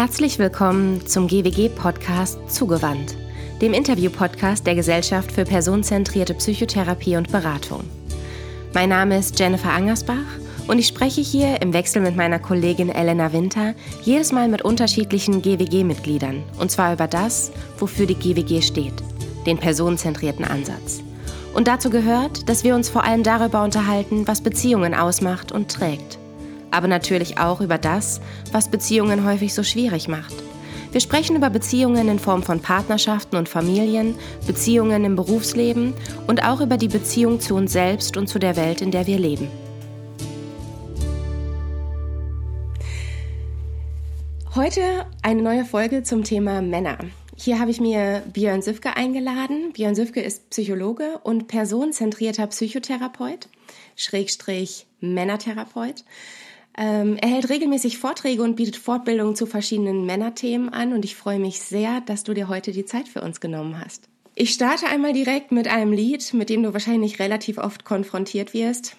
Herzlich willkommen zum GWG-Podcast Zugewandt, dem Interview-Podcast der Gesellschaft für personenzentrierte Psychotherapie und Beratung. Mein Name ist Jennifer Angersbach und ich spreche hier im Wechsel mit meiner Kollegin Elena Winter jedes Mal mit unterschiedlichen GWG-Mitgliedern und zwar über das, wofür die GWG steht, den personenzentrierten Ansatz. Und dazu gehört, dass wir uns vor allem darüber unterhalten, was Beziehungen ausmacht und trägt aber natürlich auch über das, was Beziehungen häufig so schwierig macht. Wir sprechen über Beziehungen in Form von Partnerschaften und Familien, Beziehungen im Berufsleben und auch über die Beziehung zu uns selbst und zu der Welt, in der wir leben. Heute eine neue Folge zum Thema Männer. Hier habe ich mir Björn Süfke eingeladen. Björn Süfke ist Psychologe und personenzentrierter Psychotherapeut, Schrägstrich Männertherapeut. Ähm, er hält regelmäßig Vorträge und bietet Fortbildungen zu verschiedenen Männerthemen an und ich freue mich sehr, dass du dir heute die Zeit für uns genommen hast. Ich starte einmal direkt mit einem Lied, mit dem du wahrscheinlich relativ oft konfrontiert wirst.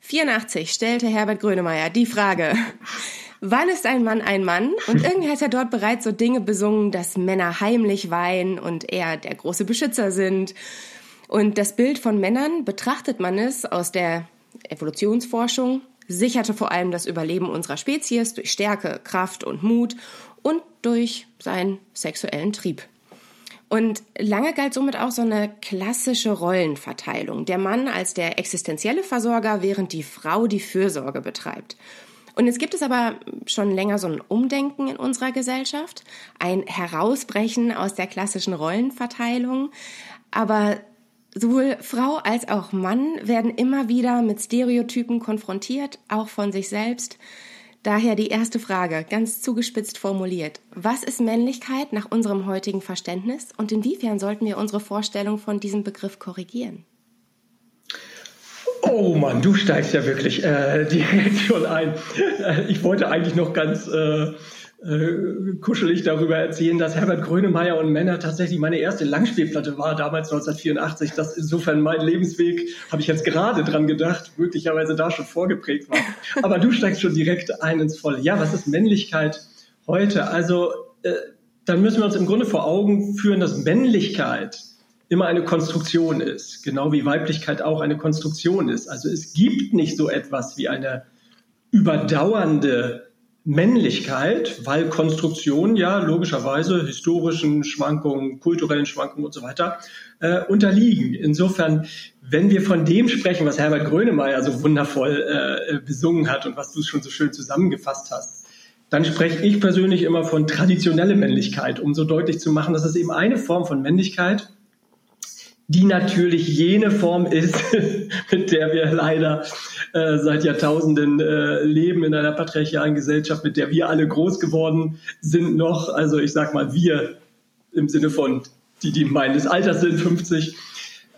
84 stellte Herbert Grönemeyer die Frage, wann ist ein Mann ein Mann? Und irgendwie hat er dort bereits so Dinge besungen, dass Männer heimlich weinen und eher der große Beschützer sind. Und das Bild von Männern betrachtet man es aus der Evolutionsforschung sicherte vor allem das Überleben unserer Spezies durch Stärke, Kraft und Mut und durch seinen sexuellen Trieb. Und lange galt somit auch so eine klassische Rollenverteilung. Der Mann als der existenzielle Versorger, während die Frau die Fürsorge betreibt. Und jetzt gibt es aber schon länger so ein Umdenken in unserer Gesellschaft, ein Herausbrechen aus der klassischen Rollenverteilung. Aber Sowohl Frau als auch Mann werden immer wieder mit Stereotypen konfrontiert, auch von sich selbst. Daher die erste Frage, ganz zugespitzt formuliert. Was ist Männlichkeit nach unserem heutigen Verständnis und inwiefern sollten wir unsere Vorstellung von diesem Begriff korrigieren? Oh Mann, du steigst ja wirklich äh, direkt schon ein. Äh, ich wollte eigentlich noch ganz äh, äh, kuschelig darüber erzählen, dass Herbert Grönemeyer und Männer tatsächlich meine erste Langspielplatte war, damals 1984. Das insofern mein Lebensweg, habe ich jetzt gerade dran gedacht, möglicherweise da schon vorgeprägt war. Aber du steigst schon direkt ein ins Volle. Ja, was ist Männlichkeit heute? Also, äh, dann müssen wir uns im Grunde vor Augen führen, dass Männlichkeit immer eine Konstruktion ist, genau wie Weiblichkeit auch eine Konstruktion ist. Also es gibt nicht so etwas wie eine überdauernde Männlichkeit, weil Konstruktionen ja logischerweise historischen Schwankungen, kulturellen Schwankungen und so weiter äh, unterliegen. Insofern, wenn wir von dem sprechen, was Herbert Grönemeyer so wundervoll äh, besungen hat und was du schon so schön zusammengefasst hast, dann spreche ich persönlich immer von traditionelle Männlichkeit, um so deutlich zu machen, dass es eben eine Form von Männlichkeit die natürlich jene Form ist, mit der wir leider äh, seit Jahrtausenden äh, leben in einer patriarchalen Gesellschaft, mit der wir alle groß geworden sind noch. Also ich sag mal wir im Sinne von die, die meines Alters sind, 50.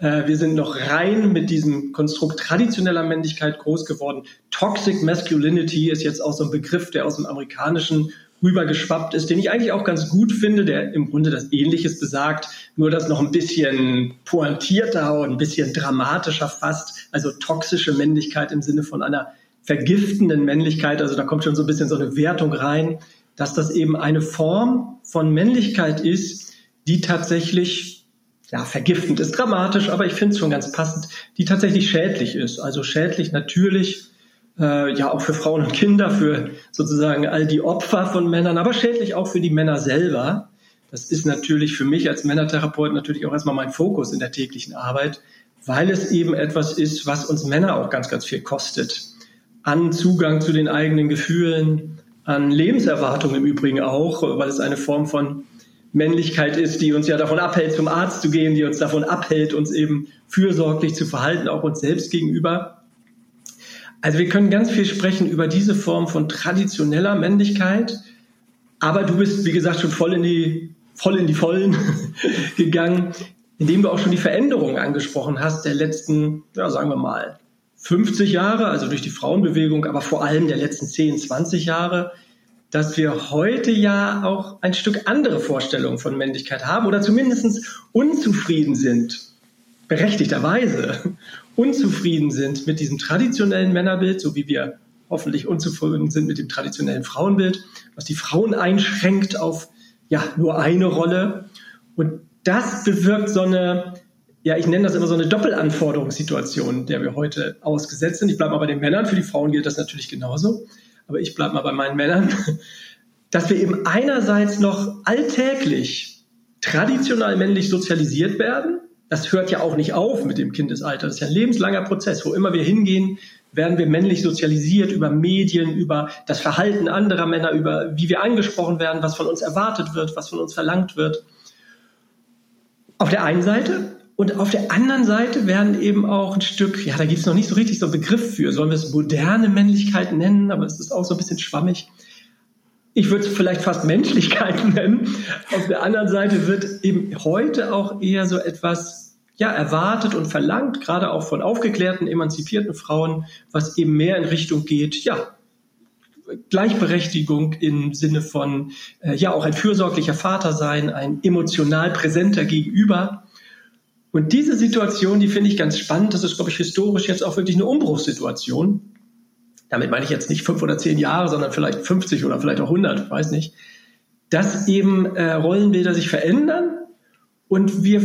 Äh, wir sind noch rein mit diesem Konstrukt traditioneller Männlichkeit groß geworden. Toxic Masculinity ist jetzt auch so ein Begriff, der aus dem amerikanischen rübergeschwappt ist, den ich eigentlich auch ganz gut finde, der im Grunde das Ähnliches besagt, nur das noch ein bisschen pointierter und ein bisschen dramatischer fast, also toxische Männlichkeit im Sinne von einer vergiftenden Männlichkeit, also da kommt schon so ein bisschen so eine Wertung rein, dass das eben eine Form von Männlichkeit ist, die tatsächlich, ja, vergiftend ist dramatisch, aber ich finde es schon ganz passend, die tatsächlich schädlich ist. Also schädlich natürlich äh, ja auch für Frauen und Kinder, für sozusagen all die Opfer von Männern, aber schädlich auch für die Männer selber. Das ist natürlich für mich als Männertherapeut natürlich auch erstmal mein Fokus in der täglichen Arbeit, weil es eben etwas ist, was uns Männer auch ganz, ganz viel kostet. An Zugang zu den eigenen Gefühlen, an Lebenserwartung im Übrigen auch, weil es eine Form von Männlichkeit ist, die uns ja davon abhält, zum Arzt zu gehen, die uns davon abhält, uns eben fürsorglich zu verhalten, auch uns selbst gegenüber. Also wir können ganz viel sprechen über diese Form von traditioneller Männlichkeit, aber du bist, wie gesagt, schon voll in die, voll in die Vollen gegangen, indem du auch schon die Veränderungen angesprochen hast der letzten, ja, sagen wir mal, 50 Jahre, also durch die Frauenbewegung, aber vor allem der letzten 10, 20 Jahre, dass wir heute ja auch ein Stück andere Vorstellungen von Männlichkeit haben oder zumindest unzufrieden sind, berechtigterweise unzufrieden sind mit diesem traditionellen Männerbild, so wie wir hoffentlich unzufrieden sind mit dem traditionellen Frauenbild, was die Frauen einschränkt auf ja nur eine Rolle. Und das bewirkt so eine, ja, ich nenne das immer so eine Doppelanforderungssituation, der wir heute ausgesetzt sind. Ich bleibe mal bei den Männern, für die Frauen gilt das natürlich genauso, aber ich bleibe mal bei meinen Männern, dass wir eben einerseits noch alltäglich traditionell männlich sozialisiert werden. Das hört ja auch nicht auf mit dem Kindesalter. Das ist ja ein lebenslanger Prozess. Wo immer wir hingehen, werden wir männlich sozialisiert über Medien, über das Verhalten anderer Männer, über wie wir angesprochen werden, was von uns erwartet wird, was von uns verlangt wird. Auf der einen Seite. Und auf der anderen Seite werden eben auch ein Stück, ja, da gibt es noch nicht so richtig so einen Begriff für, sollen wir es moderne Männlichkeit nennen, aber es ist auch so ein bisschen schwammig. Ich würde es vielleicht fast Menschlichkeit nennen. Auf der anderen Seite wird eben heute auch eher so etwas ja, erwartet und verlangt, gerade auch von aufgeklärten, emanzipierten Frauen, was eben mehr in Richtung geht, ja, Gleichberechtigung im Sinne von, äh, ja, auch ein fürsorglicher Vater sein, ein emotional präsenter Gegenüber. Und diese Situation, die finde ich ganz spannend. Das ist, glaube ich, historisch jetzt auch wirklich eine Umbruchssituation. Damit meine ich jetzt nicht fünf oder zehn Jahre, sondern vielleicht 50 oder vielleicht auch 100, weiß nicht. Dass eben äh, Rollenbilder sich verändern und wir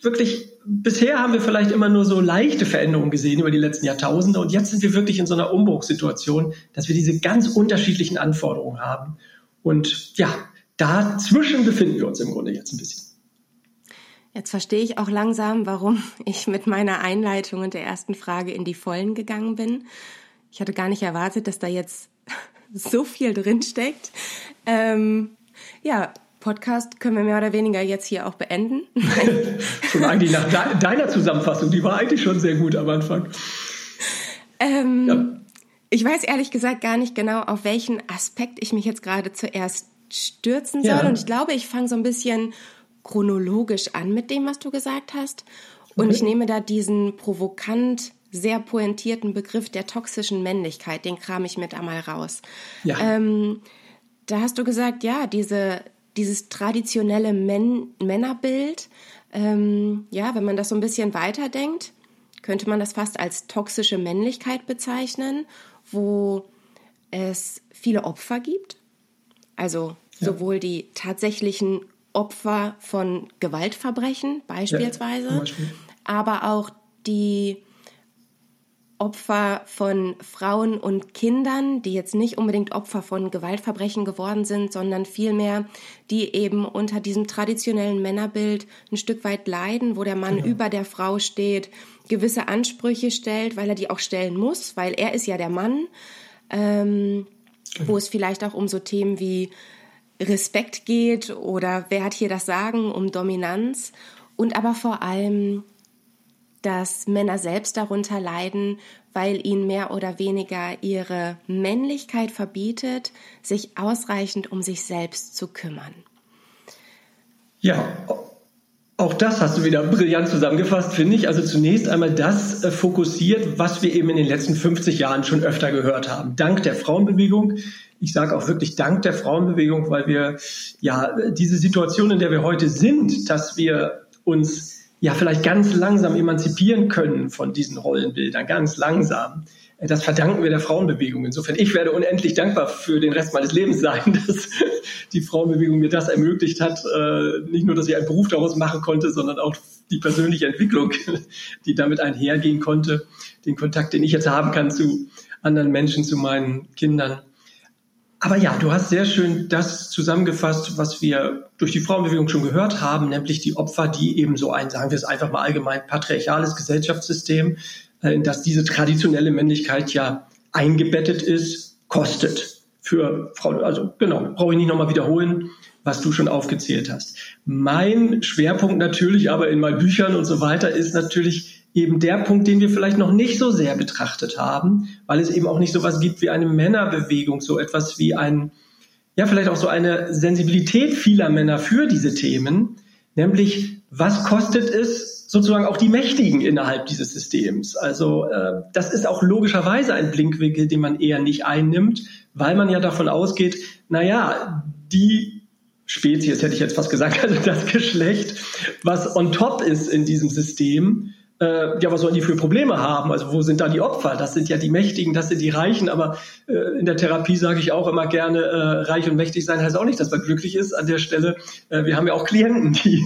wirklich bisher haben wir vielleicht immer nur so leichte Veränderungen gesehen über die letzten Jahrtausende und jetzt sind wir wirklich in so einer Umbruchssituation, dass wir diese ganz unterschiedlichen Anforderungen haben. Und ja, dazwischen befinden wir uns im Grunde jetzt ein bisschen. Jetzt verstehe ich auch langsam, warum ich mit meiner Einleitung und der ersten Frage in die Vollen gegangen bin. Ich hatte gar nicht erwartet, dass da jetzt so viel drinsteckt. Ähm, ja, Podcast können wir mehr oder weniger jetzt hier auch beenden. schon eigentlich nach de deiner Zusammenfassung, die war eigentlich schon sehr gut am Anfang. Ähm, ja. Ich weiß ehrlich gesagt gar nicht genau, auf welchen Aspekt ich mich jetzt gerade zuerst stürzen soll. Ja. Und ich glaube, ich fange so ein bisschen chronologisch an mit dem, was du gesagt hast. Und okay. ich nehme da diesen provokant sehr pointierten Begriff der toxischen Männlichkeit, den kram ich mit einmal raus. Ja. Ähm, da hast du gesagt, ja, diese, dieses traditionelle Män Männerbild, ähm, ja, wenn man das so ein bisschen weiterdenkt, könnte man das fast als toxische Männlichkeit bezeichnen, wo es viele Opfer gibt. Also ja. sowohl die tatsächlichen Opfer von Gewaltverbrechen beispielsweise, ja, Beispiel. aber auch die Opfer von Frauen und Kindern, die jetzt nicht unbedingt Opfer von Gewaltverbrechen geworden sind, sondern vielmehr die eben unter diesem traditionellen Männerbild ein Stück weit leiden, wo der Mann genau. über der Frau steht, gewisse Ansprüche stellt, weil er die auch stellen muss, weil er ist ja der Mann, ähm, genau. wo es vielleicht auch um so Themen wie Respekt geht oder wer hat hier das Sagen, um Dominanz und aber vor allem dass Männer selbst darunter leiden, weil ihnen mehr oder weniger ihre Männlichkeit verbietet, sich ausreichend um sich selbst zu kümmern. Ja, auch das hast du wieder brillant zusammengefasst, finde ich. Also zunächst einmal das äh, fokussiert, was wir eben in den letzten 50 Jahren schon öfter gehört haben. Dank der Frauenbewegung. Ich sage auch wirklich dank der Frauenbewegung, weil wir ja diese Situation, in der wir heute sind, dass wir uns ja vielleicht ganz langsam emanzipieren können von diesen Rollenbildern, ganz langsam. Das verdanken wir der Frauenbewegung. Insofern, ich werde unendlich dankbar für den Rest meines Lebens sein, dass die Frauenbewegung mir das ermöglicht hat. Äh, nicht nur, dass ich einen Beruf daraus machen konnte, sondern auch die persönliche Entwicklung, die damit einhergehen konnte, den Kontakt, den ich jetzt haben kann zu anderen Menschen, zu meinen Kindern. Aber ja, du hast sehr schön das zusammengefasst, was wir durch die Frauenbewegung schon gehört haben, nämlich die Opfer, die eben so ein, sagen wir es einfach mal allgemein, patriarchales Gesellschaftssystem, äh, in das diese traditionelle Männlichkeit ja eingebettet ist, kostet für Frauen. Also genau, brauche ich nicht nochmal wiederholen, was du schon aufgezählt hast. Mein Schwerpunkt natürlich aber in meinen Büchern und so weiter ist natürlich eben der Punkt, den wir vielleicht noch nicht so sehr betrachtet haben, weil es eben auch nicht so was gibt wie eine Männerbewegung, so etwas wie ein, ja, vielleicht auch so eine Sensibilität vieler Männer für diese Themen, nämlich was kostet es sozusagen auch die Mächtigen innerhalb dieses Systems. Also äh, das ist auch logischerweise ein Blinkwinkel, den man eher nicht einnimmt, weil man ja davon ausgeht, naja, die Spezies, hätte ich jetzt fast gesagt, also das Geschlecht, was on top ist in diesem System, äh, ja, was sollen die für Probleme haben? Also wo sind da die Opfer? Das sind ja die Mächtigen, das sind die Reichen. Aber äh, in der Therapie sage ich auch immer gerne, äh, reich und mächtig sein heißt auch nicht, dass man glücklich ist an der Stelle. Äh, wir haben ja auch Klienten, die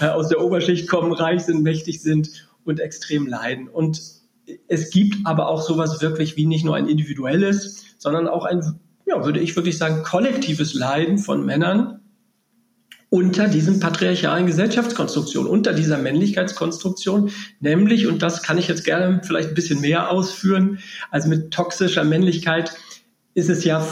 äh, aus der Oberschicht kommen, reich sind, mächtig sind und extrem leiden. Und es gibt aber auch sowas wirklich wie nicht nur ein individuelles, sondern auch ein, ja, würde ich wirklich sagen, kollektives Leiden von Männern, unter diesem patriarchalen Gesellschaftskonstruktion, unter dieser Männlichkeitskonstruktion, nämlich, und das kann ich jetzt gerne vielleicht ein bisschen mehr ausführen, also mit toxischer Männlichkeit ist es ja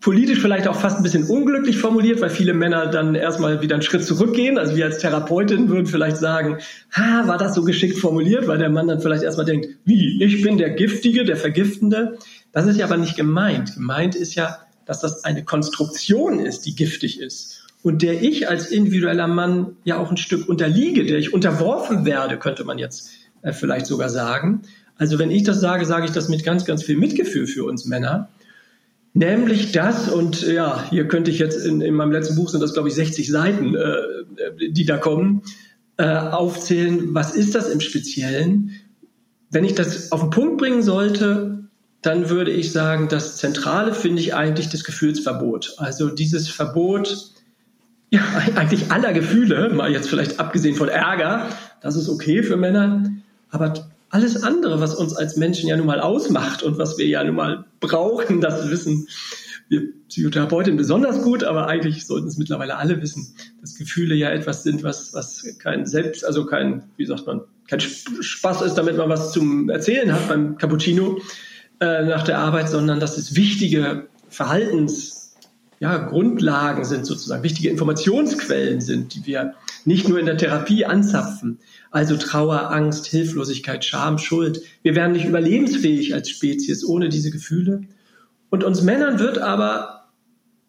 politisch vielleicht auch fast ein bisschen unglücklich formuliert, weil viele Männer dann erstmal wieder einen Schritt zurückgehen. Also wir als Therapeutin würden vielleicht sagen, ha, war das so geschickt formuliert, weil der Mann dann vielleicht erstmal denkt, wie, ich bin der Giftige, der Vergiftende. Das ist ja aber nicht gemeint. Gemeint ist ja, dass das eine Konstruktion ist, die giftig ist und der ich als individueller Mann ja auch ein Stück unterliege, der ich unterworfen werde, könnte man jetzt äh, vielleicht sogar sagen. Also wenn ich das sage, sage ich das mit ganz, ganz viel Mitgefühl für uns Männer. Nämlich das, und ja, hier könnte ich jetzt in, in meinem letzten Buch sind das, glaube ich, 60 Seiten, äh, die da kommen, äh, aufzählen, was ist das im Speziellen? Wenn ich das auf den Punkt bringen sollte, dann würde ich sagen, das Zentrale finde ich eigentlich das Gefühlsverbot. Also dieses Verbot, ja, eigentlich aller Gefühle, mal jetzt vielleicht abgesehen von Ärger, das ist okay für Männer, aber alles andere, was uns als Menschen ja nun mal ausmacht und was wir ja nun mal brauchen, das wissen wir Psychotherapeutinnen besonders gut, aber eigentlich sollten es mittlerweile alle wissen, dass Gefühle ja etwas sind, was, was kein Selbst, also kein, wie sagt man, kein Spaß ist, damit man was zum Erzählen hat beim Cappuccino äh, nach der Arbeit, sondern dass es wichtige Verhaltens ja, Grundlagen sind sozusagen, wichtige Informationsquellen sind, die wir nicht nur in der Therapie anzapfen. Also Trauer, Angst, Hilflosigkeit, Scham, Schuld. Wir wären nicht überlebensfähig als Spezies ohne diese Gefühle. Und uns Männern wird aber,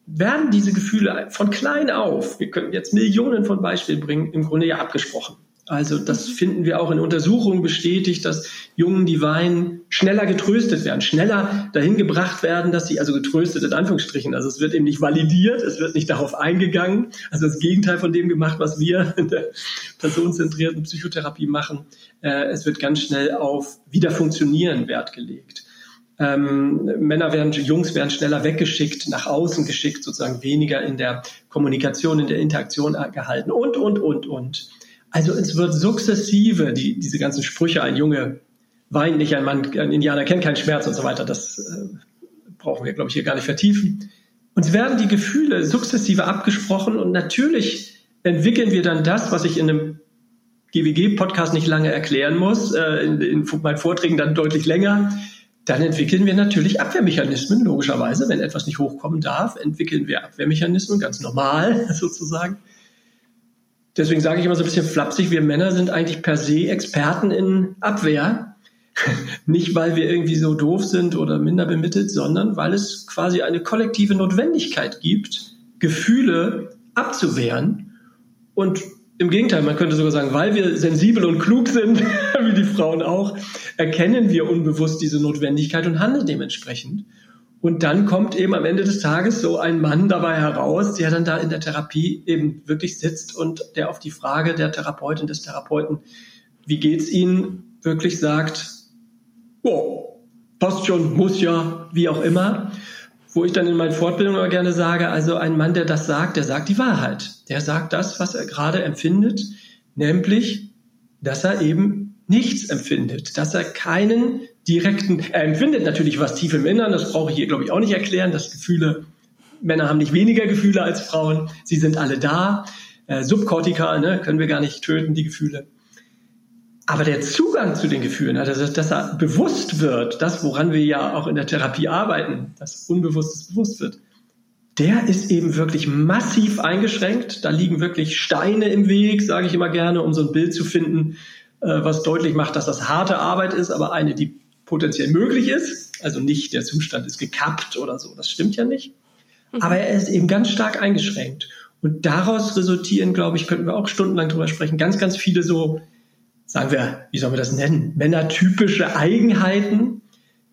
werden diese Gefühle von klein auf, wir könnten jetzt Millionen von Beispielen bringen, im Grunde ja abgesprochen. Also das finden wir auch in Untersuchungen bestätigt, dass Jungen, die weinen, schneller getröstet werden, schneller dahin gebracht werden, dass sie, also getröstet in Anführungsstrichen, also es wird eben nicht validiert, es wird nicht darauf eingegangen, also das Gegenteil von dem gemacht, was wir in der personenzentrierten Psychotherapie machen. Äh, es wird ganz schnell auf Wiederfunktionieren Wert gelegt. Ähm, Männer werden, Jungs werden schneller weggeschickt, nach außen geschickt, sozusagen weniger in der Kommunikation, in der Interaktion gehalten und, und, und, und. Also es wird sukzessive, die, diese ganzen Sprüche, ein Junge weint nicht, ein Mann, ein Indianer kennt keinen Schmerz und so weiter, das äh, brauchen wir, glaube ich, hier gar nicht vertiefen. Uns werden die Gefühle sukzessive abgesprochen und natürlich entwickeln wir dann das, was ich in einem GWG-Podcast nicht lange erklären muss, äh, in, in meinen Vorträgen dann deutlich länger. Dann entwickeln wir natürlich Abwehrmechanismen, logischerweise. Wenn etwas nicht hochkommen darf, entwickeln wir Abwehrmechanismen, ganz normal sozusagen. Deswegen sage ich immer so ein bisschen flapsig, wir Männer sind eigentlich per se Experten in Abwehr. Nicht, weil wir irgendwie so doof sind oder minder bemittelt, sondern weil es quasi eine kollektive Notwendigkeit gibt, Gefühle abzuwehren. Und im Gegenteil, man könnte sogar sagen, weil wir sensibel und klug sind, wie die Frauen auch, erkennen wir unbewusst diese Notwendigkeit und handeln dementsprechend. Und dann kommt eben am Ende des Tages so ein Mann dabei heraus, der dann da in der Therapie eben wirklich sitzt und der auf die Frage der Therapeutin, des Therapeuten, wie geht's Ihnen, wirklich sagt, oh, passt schon, muss ja, wie auch immer. Wo ich dann in meinen Fortbildungen immer gerne sage, also ein Mann, der das sagt, der sagt die Wahrheit. Der sagt das, was er gerade empfindet, nämlich, dass er eben nichts empfindet, dass er keinen direkten, er empfindet natürlich was tief im Innern, das brauche ich hier, glaube ich, auch nicht erklären, dass Gefühle, Männer haben nicht weniger Gefühle als Frauen, sie sind alle da, äh, Subkortika, ne, können wir gar nicht töten, die Gefühle. Aber der Zugang zu den Gefühlen, also dass er bewusst wird, das, woran wir ja auch in der Therapie arbeiten, dass Unbewusstes bewusst wird, der ist eben wirklich massiv eingeschränkt. Da liegen wirklich Steine im Weg, sage ich immer gerne, um so ein Bild zu finden, äh, was deutlich macht, dass das harte Arbeit ist, aber eine, die potenziell möglich ist. Also nicht der Zustand ist gekappt oder so, das stimmt ja nicht. Mhm. Aber er ist eben ganz stark eingeschränkt. Und daraus resultieren, glaube ich, könnten wir auch stundenlang drüber sprechen, ganz, ganz viele so, sagen wir, wie sollen wir das nennen, männertypische Eigenheiten,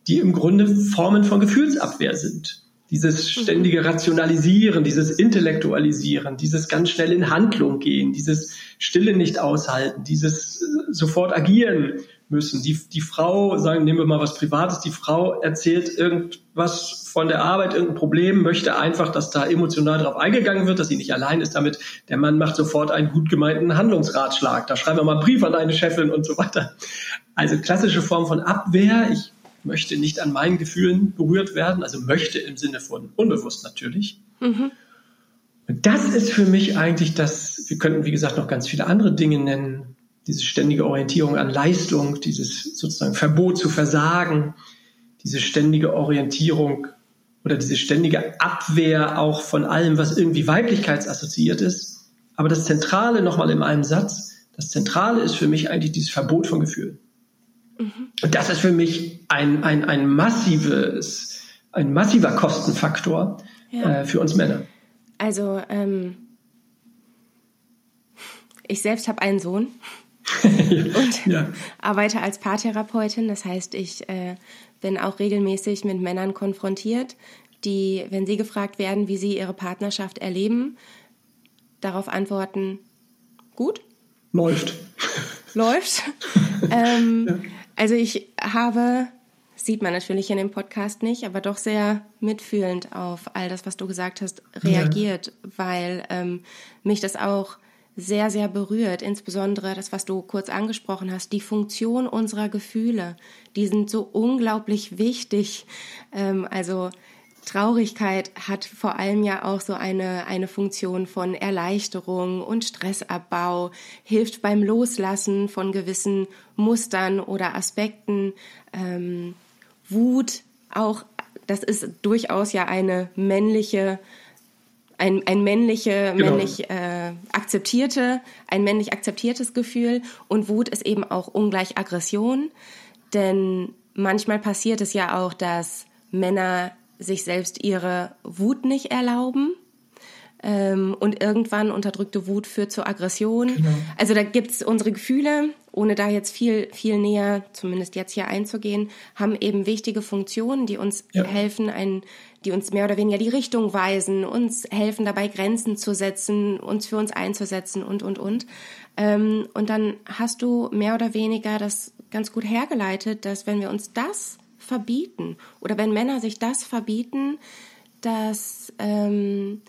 die im Grunde Formen von Gefühlsabwehr sind. Dieses mhm. ständige Rationalisieren, dieses Intellektualisieren, dieses ganz schnell in Handlung gehen, dieses Stille nicht aushalten, dieses äh, sofort agieren müssen. Die, die Frau, sagen, nehmen wir mal was Privates, die Frau erzählt irgendwas von der Arbeit, irgendein Problem, möchte einfach, dass da emotional drauf eingegangen wird, dass sie nicht allein ist damit. Der Mann macht sofort einen gut gemeinten Handlungsratschlag. Da schreiben wir mal einen Brief an eine Chefin und so weiter. Also klassische Form von Abwehr. Ich möchte nicht an meinen Gefühlen berührt werden, also möchte im Sinne von unbewusst natürlich. Mhm. Und das ist für mich eigentlich das, wir könnten wie gesagt noch ganz viele andere Dinge nennen, diese ständige Orientierung an Leistung, dieses sozusagen Verbot zu versagen, diese ständige Orientierung oder diese ständige Abwehr auch von allem, was irgendwie weiblichkeitsassoziiert ist. Aber das Zentrale nochmal in einem Satz, das Zentrale ist für mich eigentlich dieses Verbot von Gefühlen. Mhm. Und das ist für mich ein, ein, ein massives, ein massiver Kostenfaktor ja. äh, für uns Männer. Also ähm, ich selbst habe einen Sohn und ja. arbeite als Paartherapeutin. Das heißt, ich äh, bin auch regelmäßig mit Männern konfrontiert, die, wenn sie gefragt werden, wie sie ihre Partnerschaft erleben, darauf antworten, gut. Läuft. Läuft. ähm, ja. Also ich habe, sieht man natürlich in dem Podcast nicht, aber doch sehr mitfühlend auf all das, was du gesagt hast, reagiert, ja. weil ähm, mich das auch sehr, sehr berührt. Insbesondere das, was du kurz angesprochen hast, die Funktion unserer Gefühle, die sind so unglaublich wichtig. Ähm, also Traurigkeit hat vor allem ja auch so eine, eine Funktion von Erleichterung und Stressabbau, hilft beim Loslassen von gewissen Mustern oder Aspekten. Ähm, Wut auch, das ist durchaus ja eine männliche ein, ein männliche, genau. männlich äh, akzeptierte, ein männlich akzeptiertes Gefühl und Wut ist eben auch ungleich Aggression, denn manchmal passiert es ja auch, dass Männer sich selbst ihre Wut nicht erlauben ähm, und irgendwann unterdrückte Wut führt zur Aggression. Genau. Also da gibt's unsere Gefühle, ohne da jetzt viel, viel näher, zumindest jetzt hier einzugehen, haben eben wichtige Funktionen, die uns ja. helfen, ein, die uns mehr oder weniger die Richtung weisen, uns helfen dabei Grenzen zu setzen, uns für uns einzusetzen und, und, und. Ähm, und dann hast du mehr oder weniger das ganz gut hergeleitet, dass wenn wir uns das verbieten oder wenn Männer sich das verbieten, dass ähm,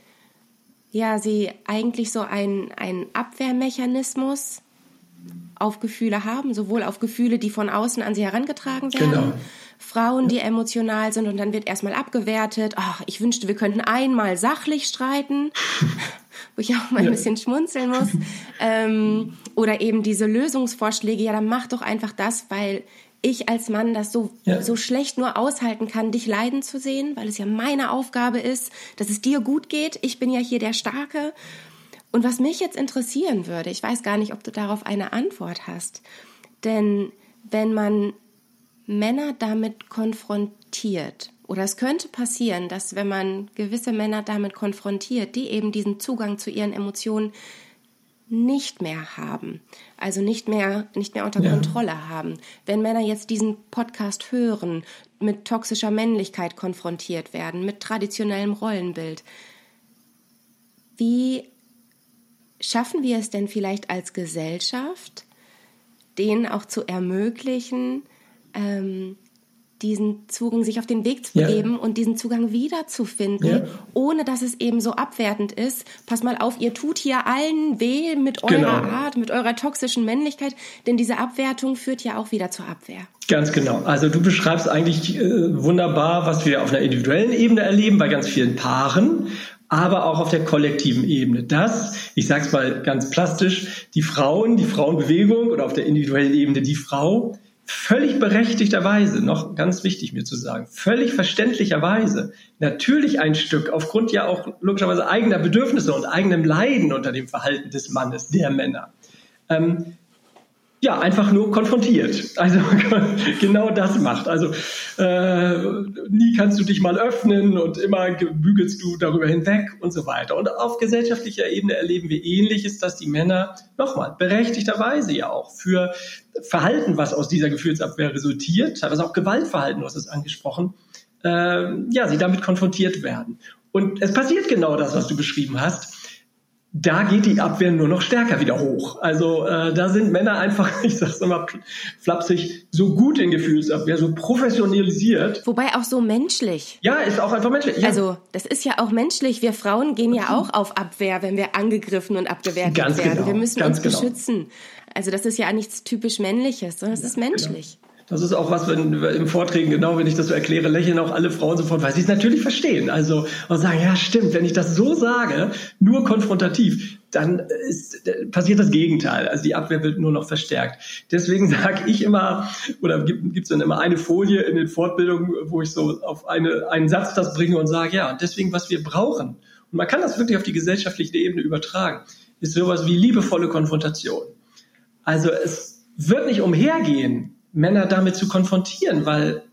ja, sie eigentlich so einen, Abwehrmechanismus auf Gefühle haben, sowohl auf Gefühle, die von außen an sie herangetragen werden, genau. Frauen, die emotional sind und dann wird erstmal abgewertet, ach, ich wünschte, wir könnten einmal sachlich streiten, wo ich auch mal ein bisschen schmunzeln muss, ähm, oder eben diese Lösungsvorschläge, ja, dann mach doch einfach das, weil ich als Mann das so, ja. so schlecht nur aushalten kann, dich leiden zu sehen, weil es ja meine Aufgabe ist, dass es dir gut geht. Ich bin ja hier der Starke. Und was mich jetzt interessieren würde, ich weiß gar nicht, ob du darauf eine Antwort hast, denn wenn man Männer damit konfrontiert, oder es könnte passieren, dass wenn man gewisse Männer damit konfrontiert, die eben diesen Zugang zu ihren Emotionen nicht mehr haben, also nicht mehr, nicht mehr unter ja. Kontrolle haben. Wenn Männer jetzt diesen Podcast hören, mit toxischer Männlichkeit konfrontiert werden, mit traditionellem Rollenbild, wie schaffen wir es denn vielleicht als Gesellschaft, denen auch zu ermöglichen, ähm, diesen Zugang, sich auf den Weg zu begeben ja. und diesen Zugang wiederzufinden, ja. ohne dass es eben so abwertend ist. Pass mal auf, ihr tut hier allen weh mit eurer genau. Art, mit eurer toxischen Männlichkeit, denn diese Abwertung führt ja auch wieder zur Abwehr. Ganz genau. Also du beschreibst eigentlich äh, wunderbar, was wir auf einer individuellen Ebene erleben bei ganz vielen Paaren, aber auch auf der kollektiven Ebene. Das, ich sage es mal ganz plastisch, die Frauen, die Frauenbewegung oder auf der individuellen Ebene die Frau völlig berechtigterweise, noch ganz wichtig mir zu sagen, völlig verständlicherweise natürlich ein Stück aufgrund ja auch logischerweise eigener Bedürfnisse und eigenem Leiden unter dem Verhalten des Mannes, der Männer, ähm, ja, einfach nur konfrontiert. Also genau das macht. Also äh, nie kannst du dich mal öffnen und immer bügelst du darüber hinweg und so weiter. Und auf gesellschaftlicher Ebene erleben wir ähnliches, dass die Männer nochmal berechtigterweise ja auch für Verhalten, was aus dieser Gefühlsabwehr resultiert, teilweise auch Gewaltverhalten, hast es angesprochen, äh, ja, sie damit konfrontiert werden. Und es passiert genau das, was du beschrieben hast da geht die Abwehr nur noch stärker wieder hoch. Also äh, da sind Männer einfach, ich sag's immer flapsig, so gut in Gefühlsabwehr, so professionalisiert. Wobei auch so menschlich. Ja, ist auch einfach menschlich. Ja. Also das ist ja auch menschlich. Wir Frauen gehen ja auch auf Abwehr, wenn wir angegriffen und abgewehrt ganz werden. Genau, wir müssen uns genau. beschützen. Also das ist ja nichts typisch Männliches, sondern es ist menschlich. Genau. Das ist auch was, wenn im Vorträgen, genau, wenn ich das so erkläre, lächeln auch alle Frauen sofort, weil sie es natürlich verstehen. Also, und sagen, ja, stimmt, wenn ich das so sage, nur konfrontativ, dann ist, passiert das Gegenteil. Also die Abwehr wird nur noch verstärkt. Deswegen sage ich immer, oder gibt es dann immer eine Folie in den Fortbildungen, wo ich so auf eine, einen Satz das bringe und sage, ja, und deswegen, was wir brauchen, und man kann das wirklich auf die gesellschaftliche Ebene übertragen, ist sowas wie liebevolle Konfrontation. Also es wird nicht umhergehen, Männer damit zu konfrontieren, weil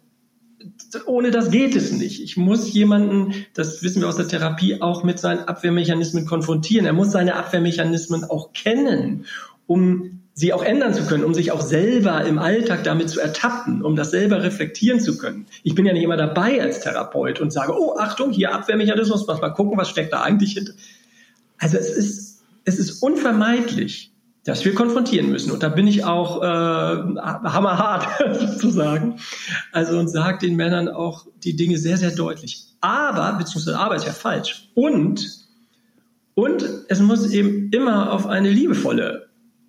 ohne das geht es nicht. Ich muss jemanden, das wissen wir aus der Therapie, auch mit seinen Abwehrmechanismen konfrontieren. Er muss seine Abwehrmechanismen auch kennen, um sie auch ändern zu können, um sich auch selber im Alltag damit zu ertappen, um das selber reflektieren zu können. Ich bin ja nicht immer dabei als Therapeut und sage, oh, Achtung, hier Abwehrmechanismus, mal gucken, was steckt da eigentlich hinter. Also es ist, es ist unvermeidlich, dass wir konfrontieren müssen. Und da bin ich auch äh, hammerhart sozusagen. Also und sage den Männern auch die Dinge sehr, sehr deutlich. Aber, beziehungsweise aber ist ja falsch. Und, und es muss eben immer auf eine liebevolle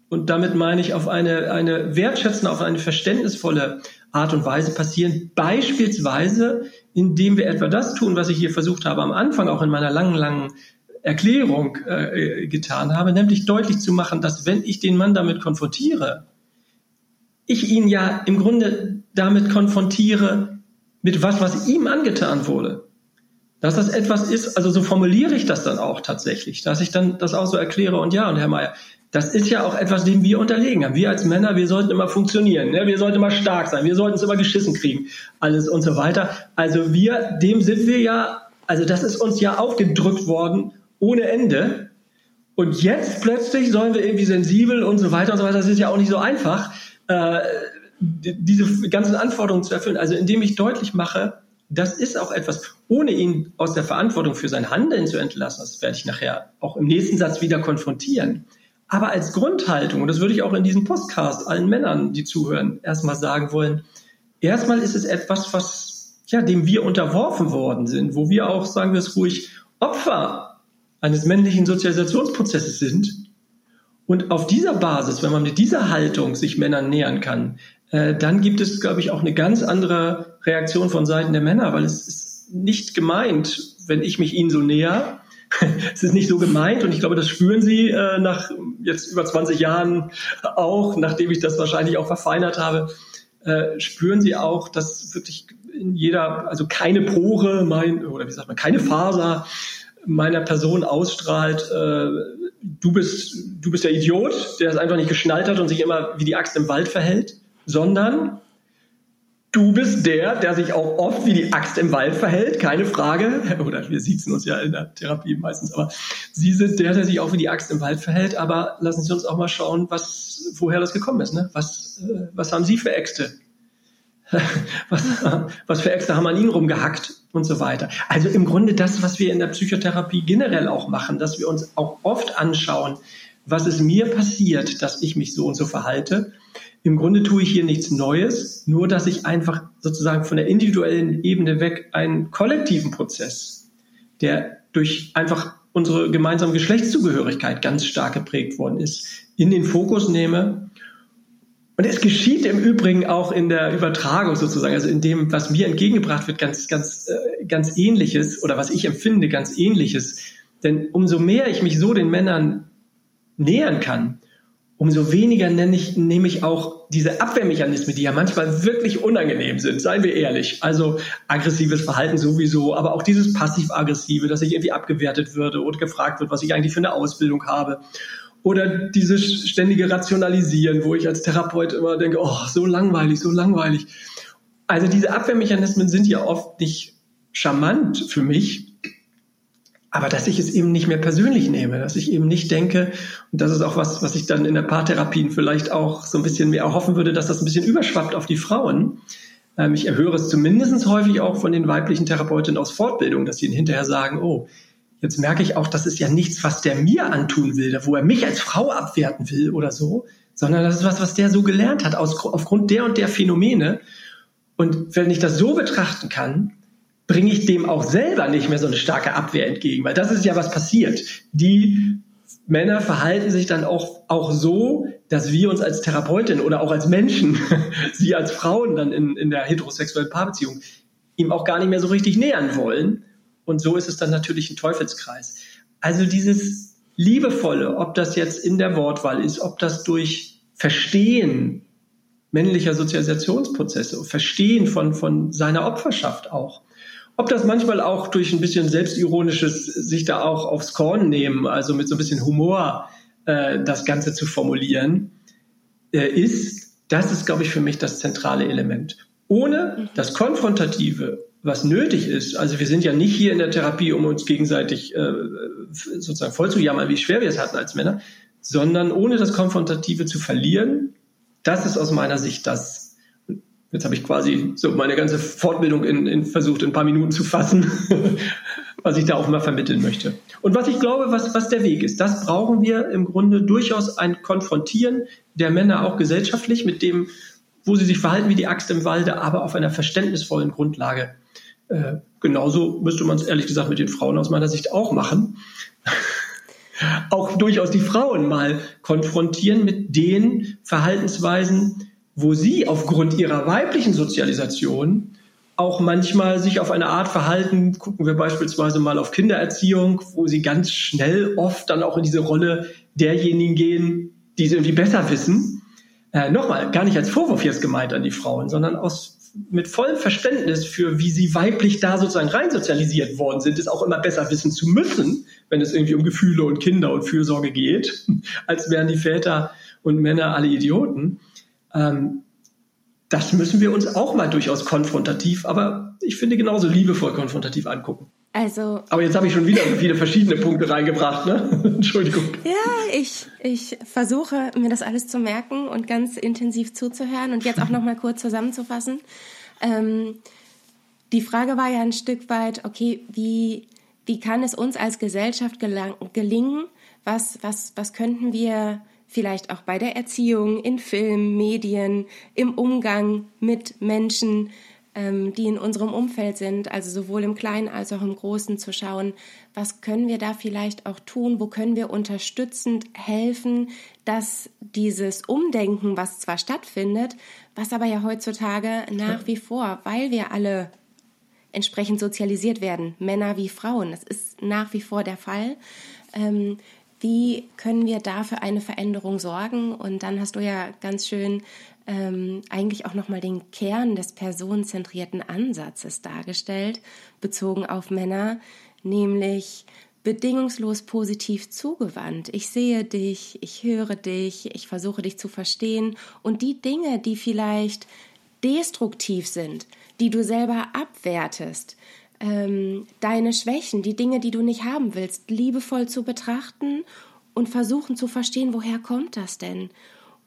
und damit meine ich auf eine, eine wertschätzende, auf eine verständnisvolle Art und Weise passieren. Beispielsweise, indem wir etwa das tun, was ich hier versucht habe am Anfang, auch in meiner langen, langen Erklärung äh, getan habe, nämlich deutlich zu machen, dass wenn ich den Mann damit konfrontiere, ich ihn ja im Grunde damit konfrontiere mit was, was ihm angetan wurde. Dass das etwas ist, also so formuliere ich das dann auch tatsächlich, dass ich dann das auch so erkläre und ja, und Herr Mayer, das ist ja auch etwas, dem wir unterlegen haben. Wir als Männer, wir sollten immer funktionieren, ne? wir sollten immer stark sein, wir sollten es immer geschissen kriegen, alles und so weiter. Also wir, dem sind wir ja, also das ist uns ja aufgedrückt worden ohne Ende. Und jetzt plötzlich sollen wir irgendwie sensibel und so weiter und so weiter. Das ist ja auch nicht so einfach, äh, diese ganzen Anforderungen zu erfüllen. Also indem ich deutlich mache, das ist auch etwas, ohne ihn aus der Verantwortung für sein Handeln zu entlassen. Das werde ich nachher auch im nächsten Satz wieder konfrontieren. Aber als Grundhaltung, und das würde ich auch in diesem Podcast allen Männern, die zuhören, erstmal sagen wollen, erstmal ist es etwas, was, ja, dem wir unterworfen worden sind, wo wir auch, sagen wir es ruhig, Opfer eines männlichen Sozialisationsprozesses sind. Und auf dieser Basis, wenn man mit dieser Haltung sich Männern nähern kann, äh, dann gibt es, glaube ich, auch eine ganz andere Reaktion von Seiten der Männer, weil es ist nicht gemeint, wenn ich mich ihnen so näher. es ist nicht so gemeint und ich glaube, das spüren sie äh, nach jetzt über 20 Jahren auch, nachdem ich das wahrscheinlich auch verfeinert habe, äh, spüren sie auch, dass wirklich in jeder, also keine Pore, mein, oder wie sagt man, keine Faser meiner Person ausstrahlt, äh, du bist, du bist der Idiot, der es einfach nicht geschnallt hat und sich immer wie die Axt im Wald verhält, sondern du bist der, der sich auch oft wie die Axt im Wald verhält, keine Frage. Oder wir sitzen uns ja in der Therapie meistens, aber Sie sind der, der sich auch wie die Axt im Wald verhält. Aber lassen Sie uns auch mal schauen, was, woher das gekommen ist. Ne? Was, äh, was haben Sie für Äxte? was, was für Äxte haben an Ihnen rumgehackt und so weiter. Also im Grunde das, was wir in der Psychotherapie generell auch machen, dass wir uns auch oft anschauen, was ist mir passiert, dass ich mich so und so verhalte. Im Grunde tue ich hier nichts Neues, nur dass ich einfach sozusagen von der individuellen Ebene weg einen kollektiven Prozess, der durch einfach unsere gemeinsame Geschlechtszugehörigkeit ganz stark geprägt worden ist, in den Fokus nehme und es geschieht im Übrigen auch in der Übertragung sozusagen, also in dem, was mir entgegengebracht wird, ganz, ganz, äh, ganz ähnliches oder was ich empfinde, ganz ähnliches. Denn umso mehr ich mich so den Männern nähern kann, umso weniger nenne ich, nehme ich auch diese Abwehrmechanismen, die ja manchmal wirklich unangenehm sind, seien wir ehrlich. Also aggressives Verhalten sowieso, aber auch dieses passiv-aggressive, dass ich irgendwie abgewertet würde oder gefragt wird, was ich eigentlich für eine Ausbildung habe. Oder dieses ständige Rationalisieren, wo ich als Therapeut immer denke, oh, so langweilig, so langweilig. Also diese Abwehrmechanismen sind ja oft nicht charmant für mich, aber dass ich es eben nicht mehr persönlich nehme, dass ich eben nicht denke, und das ist auch was, was ich dann in der Paartherapien vielleicht auch so ein bisschen mehr erhoffen würde, dass das ein bisschen überschwappt auf die Frauen, Ähm, ich erhöre es zumindest häufig auch von den weiblichen Therapeutinnen aus Fortbildung, dass sie hinterher sagen, oh, jetzt merke ich auch, das ist ja nichts, was der mir antun will, wo er mich als Frau abwerten will oder so, sondern das ist was, was der so gelernt hat, aus, aufgrund der und der Phänomene. Und wenn ich das so betrachten kann, bringe ich dem auch selber nicht mehr so eine starke Abwehr entgegen, weil das ist ja was passiert. Die Männer verhalten sich dann auch, auch so, dass wir uns als Therapeutin oder auch als Menschen, sie als Frauen dann in, in der heterosexuellen Paarbeziehung, ihm auch gar nicht mehr so richtig nähern wollen. Und so ist es dann natürlich ein Teufelskreis. Also dieses Liebevolle, ob das jetzt in der Wortwahl ist, ob das durch Verstehen männlicher Sozialisationsprozesse, Verstehen von, von seiner Opferschaft auch, ob das manchmal auch durch ein bisschen selbstironisches sich da auch aufs Korn nehmen, also mit so ein bisschen Humor äh, das Ganze zu formulieren, äh, ist, das ist, glaube ich, für mich das zentrale Element. Ohne mhm. das Konfrontative, was nötig ist, also wir sind ja nicht hier in der Therapie, um uns gegenseitig äh, sozusagen voll zu jammern, wie schwer wir es hatten als Männer, sondern ohne das Konfrontative zu verlieren, das ist aus meiner Sicht das, Jetzt habe ich quasi so meine ganze Fortbildung in, in versucht, in ein paar Minuten zu fassen, was ich da auch immer vermitteln möchte. Und was ich glaube, was, was der Weg ist, das brauchen wir im Grunde durchaus ein Konfrontieren der Männer auch gesellschaftlich mit dem, wo sie sich verhalten wie die Axt im Walde, aber auf einer verständnisvollen Grundlage. Äh, genauso müsste man es ehrlich gesagt mit den Frauen aus meiner Sicht auch machen. auch durchaus die Frauen mal konfrontieren mit den Verhaltensweisen, wo sie aufgrund ihrer weiblichen Sozialisation auch manchmal sich auf eine Art verhalten, gucken wir beispielsweise mal auf Kindererziehung, wo sie ganz schnell oft dann auch in diese Rolle derjenigen gehen, die es irgendwie besser wissen. Äh, Nochmal, gar nicht als Vorwurf jetzt gemeint an die Frauen, sondern aus mit vollem Verständnis für, wie sie weiblich da sozusagen reinsozialisiert worden sind, es auch immer besser wissen zu müssen, wenn es irgendwie um Gefühle und Kinder und Fürsorge geht, als wären die Väter und Männer alle Idioten. Ähm, das müssen wir uns auch mal durchaus konfrontativ, aber ich finde genauso liebevoll konfrontativ angucken. Also. Aber jetzt habe ich schon wieder viele verschiedene Punkte reingebracht, ne? Entschuldigung. Ja, ich, ich versuche mir das alles zu merken und ganz intensiv zuzuhören und jetzt auch noch mal kurz zusammenzufassen. Ähm, die Frage war ja ein Stück weit, okay, wie, wie kann es uns als Gesellschaft gelang, gelingen? Was, was, was könnten wir vielleicht auch bei der Erziehung, in Film, Medien, im Umgang mit Menschen, ähm, die in unserem Umfeld sind, also sowohl im Kleinen als auch im Großen zu schauen, was können wir da vielleicht auch tun, wo können wir unterstützend helfen, dass dieses Umdenken, was zwar stattfindet, was aber ja heutzutage nach wie vor, weil wir alle entsprechend sozialisiert werden, Männer wie Frauen, das ist nach wie vor der Fall, ähm, wie können wir da für eine Veränderung sorgen? Und dann hast du ja ganz schön ähm, eigentlich auch nochmal den Kern des personenzentrierten Ansatzes dargestellt, bezogen auf Männer, nämlich bedingungslos positiv zugewandt. Ich sehe dich, ich höre dich, ich versuche dich zu verstehen und die Dinge, die vielleicht destruktiv sind, die du selber abwertest, ähm, deine Schwächen, die Dinge, die du nicht haben willst, liebevoll zu betrachten und versuchen zu verstehen, woher kommt das denn?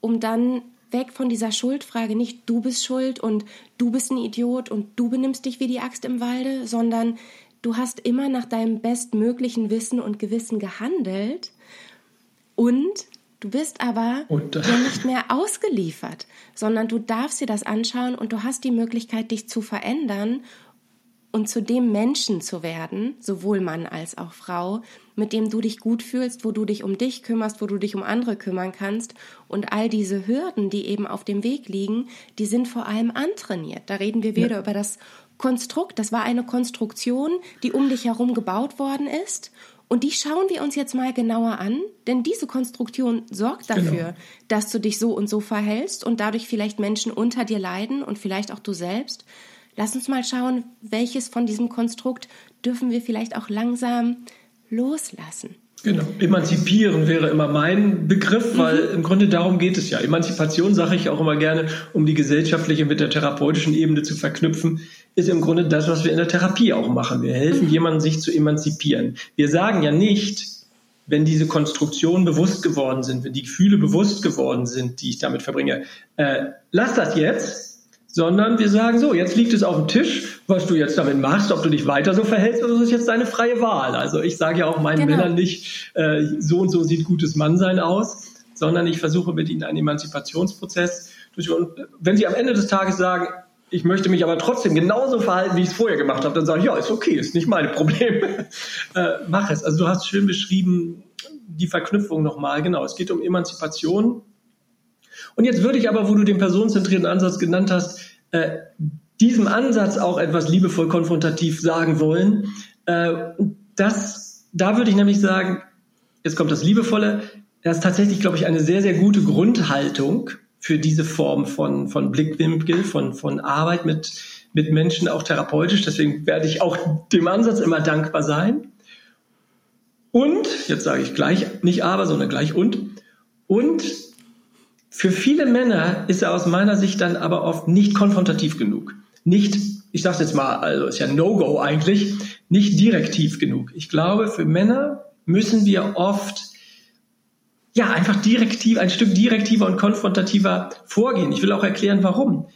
Um dann weg von dieser Schuldfrage, nicht du bist schuld und du bist ein Idiot und du benimmst dich wie die Axt im Walde, sondern du hast immer nach deinem bestmöglichen Wissen und Gewissen gehandelt und Du bist aber ja nicht mehr ausgeliefert, sondern du darfst dir das anschauen und du hast die Möglichkeit, dich zu verändern und zu dem Menschen zu werden, sowohl Mann als auch Frau, mit dem du dich gut fühlst, wo du dich um dich kümmerst, wo du dich um andere kümmern kannst. Und all diese Hürden, die eben auf dem Weg liegen, die sind vor allem antrainiert. Da reden wir wieder ja. über das Konstrukt. Das war eine Konstruktion, die um dich herum gebaut worden ist. Und die schauen wir uns jetzt mal genauer an, denn diese Konstruktion sorgt genau. dafür, genau. dass du dich so und so verhältst und dadurch vielleicht Menschen unter dir leiden und vielleicht auch du selbst. Lass uns mal schauen, welches von diesem Konstrukt dürfen wir vielleicht auch langsam loslassen. Genau. Emanzipieren wäre immer mein Begriff, weil mhm. im Grunde darum geht es ja. Emanzipation sage ich auch immer gerne, um die gesellschaftliche mit der therapeutischen Ebene zu verknüpfen, ist im Grunde das, was wir in der Therapie auch machen. Wir helfen mhm. jemandem, sich zu emanzipieren. Wir sagen ja nicht, wenn diese Konstruktionen bewusst geworden sind, wenn die Gefühle bewusst geworden sind, die ich damit verbringe, äh, lass das jetzt, sondern wir sagen so, jetzt liegt es auf dem Tisch, was du jetzt damit machst, ob du dich weiter so verhältst, oder das ist jetzt deine freie Wahl. Also ich sage ja auch meinen genau. Männern nicht, äh, so und so sieht gutes Mannsein aus, sondern ich versuche mit ihnen einen Emanzipationsprozess durch. Und wenn sie am Ende des Tages sagen, ich möchte mich aber trotzdem genauso verhalten, wie ich es vorher gemacht habe, dann sage ich, ja, ist okay, ist nicht mein Problem. äh, mach es. Also du hast schön beschrieben, die Verknüpfung nochmal. Genau, es geht um Emanzipation und jetzt würde ich aber, wo du den personenzentrierten Ansatz genannt hast, äh, diesem Ansatz auch etwas liebevoll konfrontativ sagen wollen. Äh, das, da würde ich nämlich sagen, jetzt kommt das Liebevolle, das ist tatsächlich, glaube ich, eine sehr, sehr gute Grundhaltung für diese Form von, von Blickwinkel, von, von Arbeit mit, mit Menschen, auch therapeutisch. Deswegen werde ich auch dem Ansatz immer dankbar sein. Und, jetzt sage ich gleich, nicht aber, sondern gleich und. Und für viele Männer ist er aus meiner Sicht dann aber oft nicht konfrontativ genug. Nicht, ich sage jetzt mal, also ist ja No-Go eigentlich, nicht direktiv genug. Ich glaube, für Männer müssen wir oft ja einfach direktiv, ein Stück direktiver und konfrontativer vorgehen. Ich will auch erklären, warum.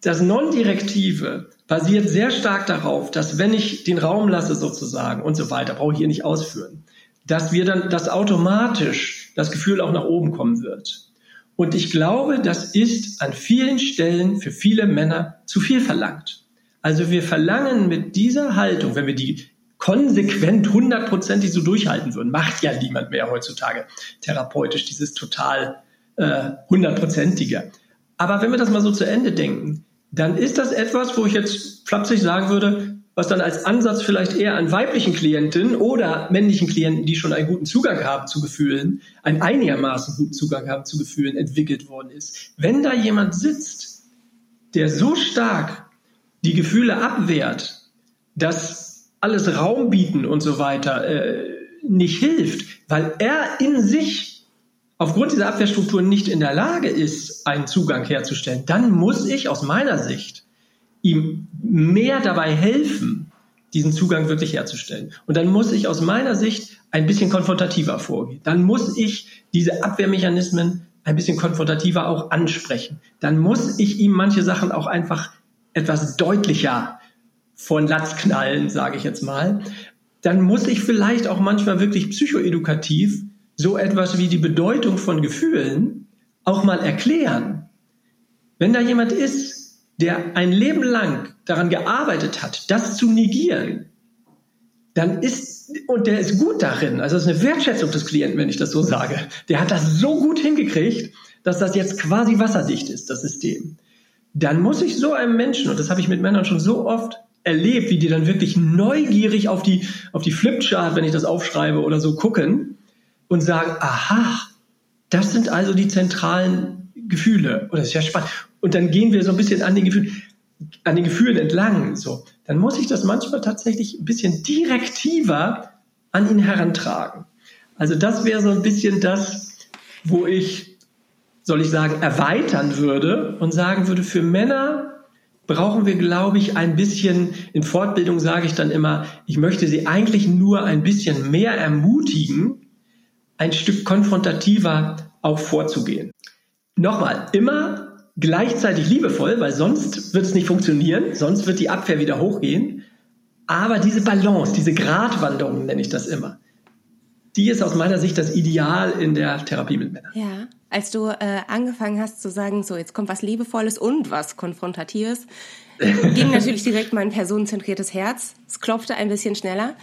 Das Non-Direktive basiert sehr stark darauf, dass wenn ich den Raum lasse sozusagen und so weiter, brauche ich hier nicht ausführen, dass wir dann, dass automatisch das Gefühl auch nach oben kommen wird. Und ich glaube, das ist an vielen Stellen für viele Männer zu viel verlangt. Also wir verlangen mit dieser Haltung, wenn wir die konsequent hundertprozentig so durchhalten würden, macht ja niemand mehr heutzutage therapeutisch dieses total äh, hundertprozentige. Aber wenn wir das mal so zu Ende denken, dann ist das etwas, wo ich jetzt flapsig sagen würde, was dann als Ansatz vielleicht eher an weiblichen Klienten oder männlichen Klienten, die schon einen guten Zugang haben zu Gefühlen, einen einigermaßen guten Zugang haben zu Gefühlen, entwickelt worden ist. Wenn da jemand sitzt, der so stark die Gefühle abwehrt, dass alles Raum bieten und so weiter äh, nicht hilft, weil er in sich aufgrund dieser Abwehrstrukturen nicht in der Lage ist, einen Zugang herzustellen, dann muss ich aus meiner Sicht ihm mehr dabei helfen, diesen Zugang wirklich herzustellen. Und dann muss ich aus meiner Sicht ein bisschen konfrontativer vorgehen. Dann muss ich diese Abwehrmechanismen ein bisschen konfrontativer auch ansprechen. Dann muss ich ihm manche Sachen auch einfach etwas deutlicher von Latz knallen, sage ich jetzt mal. Dann muss ich vielleicht auch manchmal wirklich psychoedukativ so etwas wie die Bedeutung von Gefühlen auch mal erklären. Wenn da jemand ist, der ein Leben lang daran gearbeitet hat, das zu negieren, dann ist, und der ist gut darin, also das ist eine Wertschätzung des Klienten, wenn ich das so sage, der hat das so gut hingekriegt, dass das jetzt quasi wasserdicht ist, das System. Dann muss ich so einem Menschen, und das habe ich mit Männern schon so oft erlebt, wie die dann wirklich neugierig auf die, auf die Flipchart, wenn ich das aufschreibe oder so, gucken und sagen, aha, das sind also die zentralen Gefühle. Und das ist ja spannend und dann gehen wir so ein bisschen an den Gefühlen, an den Gefühlen entlang, so, dann muss ich das manchmal tatsächlich ein bisschen direktiver an ihn herantragen. Also das wäre so ein bisschen das, wo ich, soll ich sagen, erweitern würde und sagen würde, für Männer brauchen wir, glaube ich, ein bisschen, in Fortbildung sage ich dann immer, ich möchte sie eigentlich nur ein bisschen mehr ermutigen, ein Stück konfrontativer auch vorzugehen. Nochmal, immer gleichzeitig liebevoll, weil sonst wird es nicht funktionieren, sonst wird die Abwehr wieder hochgehen. Aber diese Balance, diese Gratwanderung nenne ich das immer, die ist aus meiner Sicht das Ideal in der Therapie mit Männern. Ja, als du äh, angefangen hast zu sagen, so jetzt kommt was Liebevolles und was Konfrontatives, ging natürlich direkt mein personenzentriertes Herz. Es klopfte ein bisschen schneller.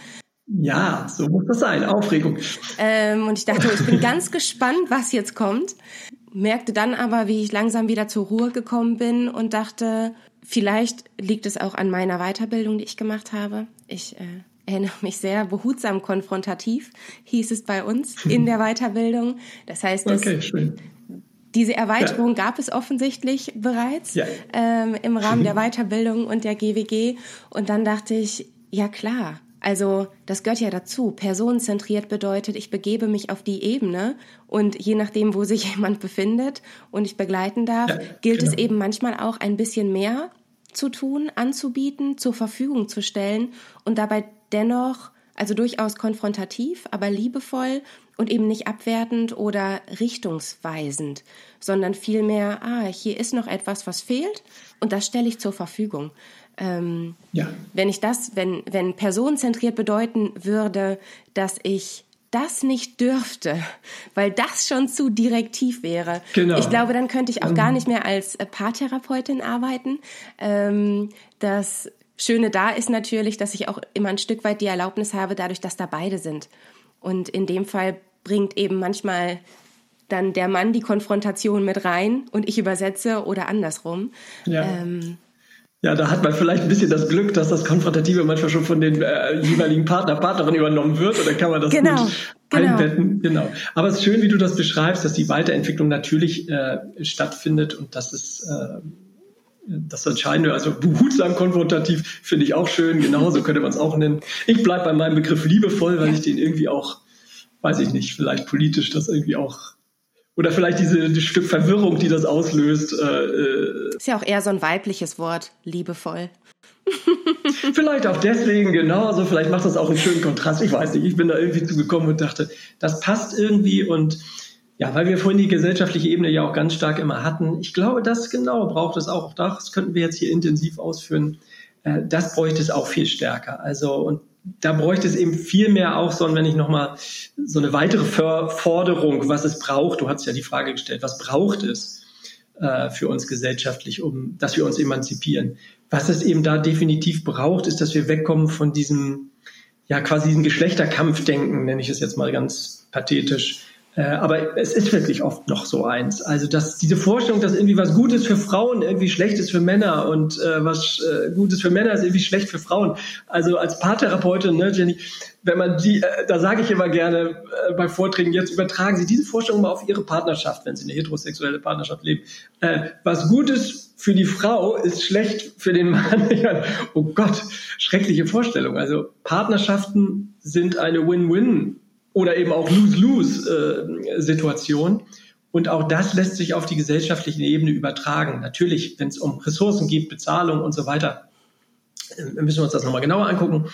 Ja, so muss das sein. Aufregung. Ähm, und ich dachte, ich bin ganz gespannt, was jetzt kommt merkte dann aber, wie ich langsam wieder zur Ruhe gekommen bin und dachte, vielleicht liegt es auch an meiner Weiterbildung, die ich gemacht habe. Ich äh, erinnere mich sehr behutsam konfrontativ, hieß es bei uns in der Weiterbildung. Das heißt, okay, diese Erweiterung ja. gab es offensichtlich bereits ja. ähm, im Rahmen der Weiterbildung und der GWG. Und dann dachte ich, ja klar, also das gehört ja dazu. Personenzentriert bedeutet, ich begebe mich auf die Ebene und je nachdem, wo sich jemand befindet und ich begleiten darf, ja, gilt genau. es eben manchmal auch ein bisschen mehr zu tun, anzubieten, zur Verfügung zu stellen und dabei dennoch Also durchaus konfrontativ, aber liebevoll und eben nicht abwertend oder richtungsweisend, sondern vielmehr, ah, hier ist noch etwas, was fehlt und das stelle ich zur Verfügung. Ähm, ja. Wenn ich das, wenn, wenn personenzentriert bedeuten würde, dass ich das nicht dürfte, weil das schon zu direktiv wäre. Genau. Ich glaube, dann könnte ich auch gar mhm. nicht mehr als Paartherapeutin arbeiten. Ähm, das Schöne da ist natürlich, dass ich auch immer ein Stück weit die Erlaubnis habe, dadurch, dass da beide sind. Und in dem Fall bringt eben manchmal dann der Mann die Konfrontation mit rein und ich übersetze oder andersrum. Ja. Ähm, ja, da hat man vielleicht ein bisschen das Glück, dass das Konfrontative manchmal schon von den äh, jeweiligen Partner, Partnerin übernommen wird und dann kann man das genau, gut genau. einbetten. Genau. Aber es ist schön, wie du das beschreibst, dass die Weiterentwicklung natürlich äh, stattfindet und dass es äh, das Entscheidende, also behutsam konfrontativ, finde ich auch schön. Genauso könnte man es auch nennen. Ich bleibe bei meinem Begriff liebevoll, weil ich den irgendwie auch, weiß ich nicht, vielleicht politisch das irgendwie auch oder vielleicht diese die Stück Verwirrung, die das auslöst. Äh, äh ist ja auch eher so ein weibliches Wort, liebevoll. vielleicht auch deswegen, genau. Also vielleicht macht das auch einen schönen Kontrast. Ich weiß nicht, ich bin da irgendwie zugekommen und dachte, das passt irgendwie und ja, weil wir vorhin die gesellschaftliche Ebene ja auch ganz stark immer hatten. Ich glaube, das genau braucht es auch. Das könnten wir jetzt hier intensiv ausführen. Äh, das bräuchte es auch viel stärker. Also, und da bräuchte es eben viel mehr auch so, wenn ich nochmal so eine weitere Forderung, was es braucht, du hast ja die Frage gestellt, was braucht es äh, für uns gesellschaftlich, um, dass wir uns emanzipieren? Was es eben da definitiv braucht, ist, dass wir wegkommen von diesem, ja, quasi diesem Geschlechterkampfdenken, nenne ich es jetzt mal ganz pathetisch, aber es ist wirklich oft noch so eins. Also dass diese Vorstellung, dass irgendwie was Gutes für Frauen irgendwie schlecht ist für Männer und äh, was äh, Gutes für Männer ist irgendwie schlecht für Frauen. Also als Paartherapeutin, ne, Jenny, wenn man die, äh, da sage ich immer gerne äh, bei Vorträgen, jetzt übertragen Sie diese Vorstellung mal auf Ihre Partnerschaft, wenn Sie eine heterosexuelle Partnerschaft leben. Äh, was Gutes für die Frau ist schlecht für den Mann. oh Gott, schreckliche Vorstellung. Also Partnerschaften sind eine Win-Win oder eben auch Lose-Lose-Situation. Und auch das lässt sich auf die gesellschaftliche Ebene übertragen. Natürlich, wenn es um Ressourcen geht, Bezahlung und so weiter, äh, müssen wir uns das nochmal genauer angucken.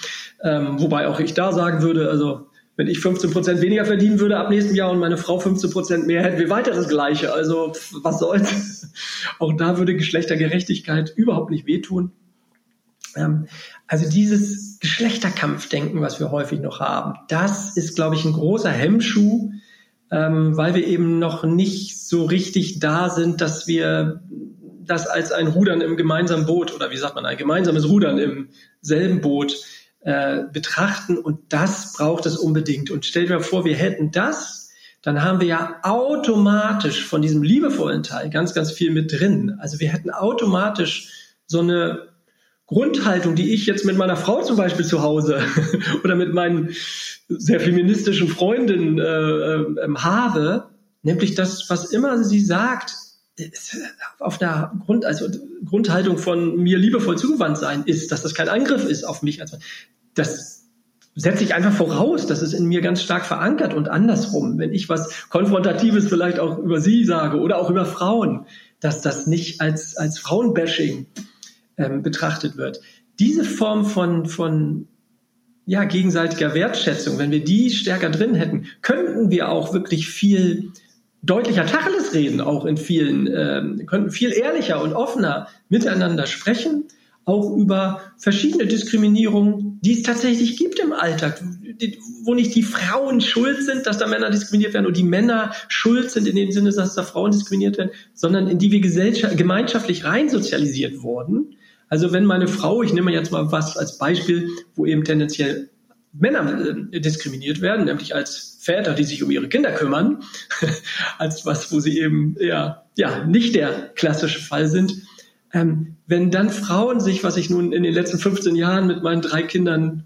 Ähm, wobei auch ich da sagen würde, also wenn ich 15 Prozent weniger verdienen würde ab nächstem Jahr und meine Frau 15 Prozent mehr, hätten wir weiter das Gleiche. Also was soll's? Auch da würde Geschlechtergerechtigkeit überhaupt nicht wehtun. Ähm, also dieses Geschlechterkampfdenken, was wir häufig noch haben, das ist, glaube ich, ein großer Hemmschuh, ähm, weil wir eben noch nicht so richtig da sind, dass wir das als ein Rudern im gemeinsamen Boot oder wie sagt man, ein gemeinsames Rudern im selben Boot äh, betrachten. Und das braucht es unbedingt. Und stell dir vor, wir hätten das, dann haben wir ja automatisch von diesem liebevollen Teil ganz, ganz viel mit drin. Also wir hätten automatisch so eine Grundhaltung, die ich jetzt mit meiner Frau zum Beispiel zu Hause oder mit meinen sehr feministischen Freundinnen äh, äh, habe, nämlich das, was immer sie sagt, auf der Grund, also Grundhaltung von mir liebevoll zugewandt sein ist, dass das kein Angriff ist auf mich. Also das setze ich einfach voraus, das ist in mir ganz stark verankert und andersrum, wenn ich was Konfrontatives vielleicht auch über sie sage oder auch über Frauen, dass das nicht als, als Frauenbashing ähm, betrachtet wird. Diese Form von, von ja, gegenseitiger Wertschätzung, wenn wir die stärker drin hätten, könnten wir auch wirklich viel deutlicher Tacheles reden, auch in vielen, ähm, könnten viel ehrlicher und offener miteinander sprechen, auch über verschiedene Diskriminierungen, die es tatsächlich gibt im Alltag, wo nicht die Frauen schuld sind, dass da Männer diskriminiert werden und die Männer schuld sind in dem Sinne, dass da Frauen diskriminiert werden, sondern in die wir gemeinschaftlich rein sozialisiert wurden also wenn meine Frau, ich nehme jetzt mal was als Beispiel, wo eben tendenziell Männer äh, diskriminiert werden, nämlich als Väter, die sich um ihre Kinder kümmern, als was, wo sie eben ja, ja nicht der klassische Fall sind. Ähm, wenn dann Frauen sich, was ich nun in den letzten 15 Jahren mit meinen drei Kindern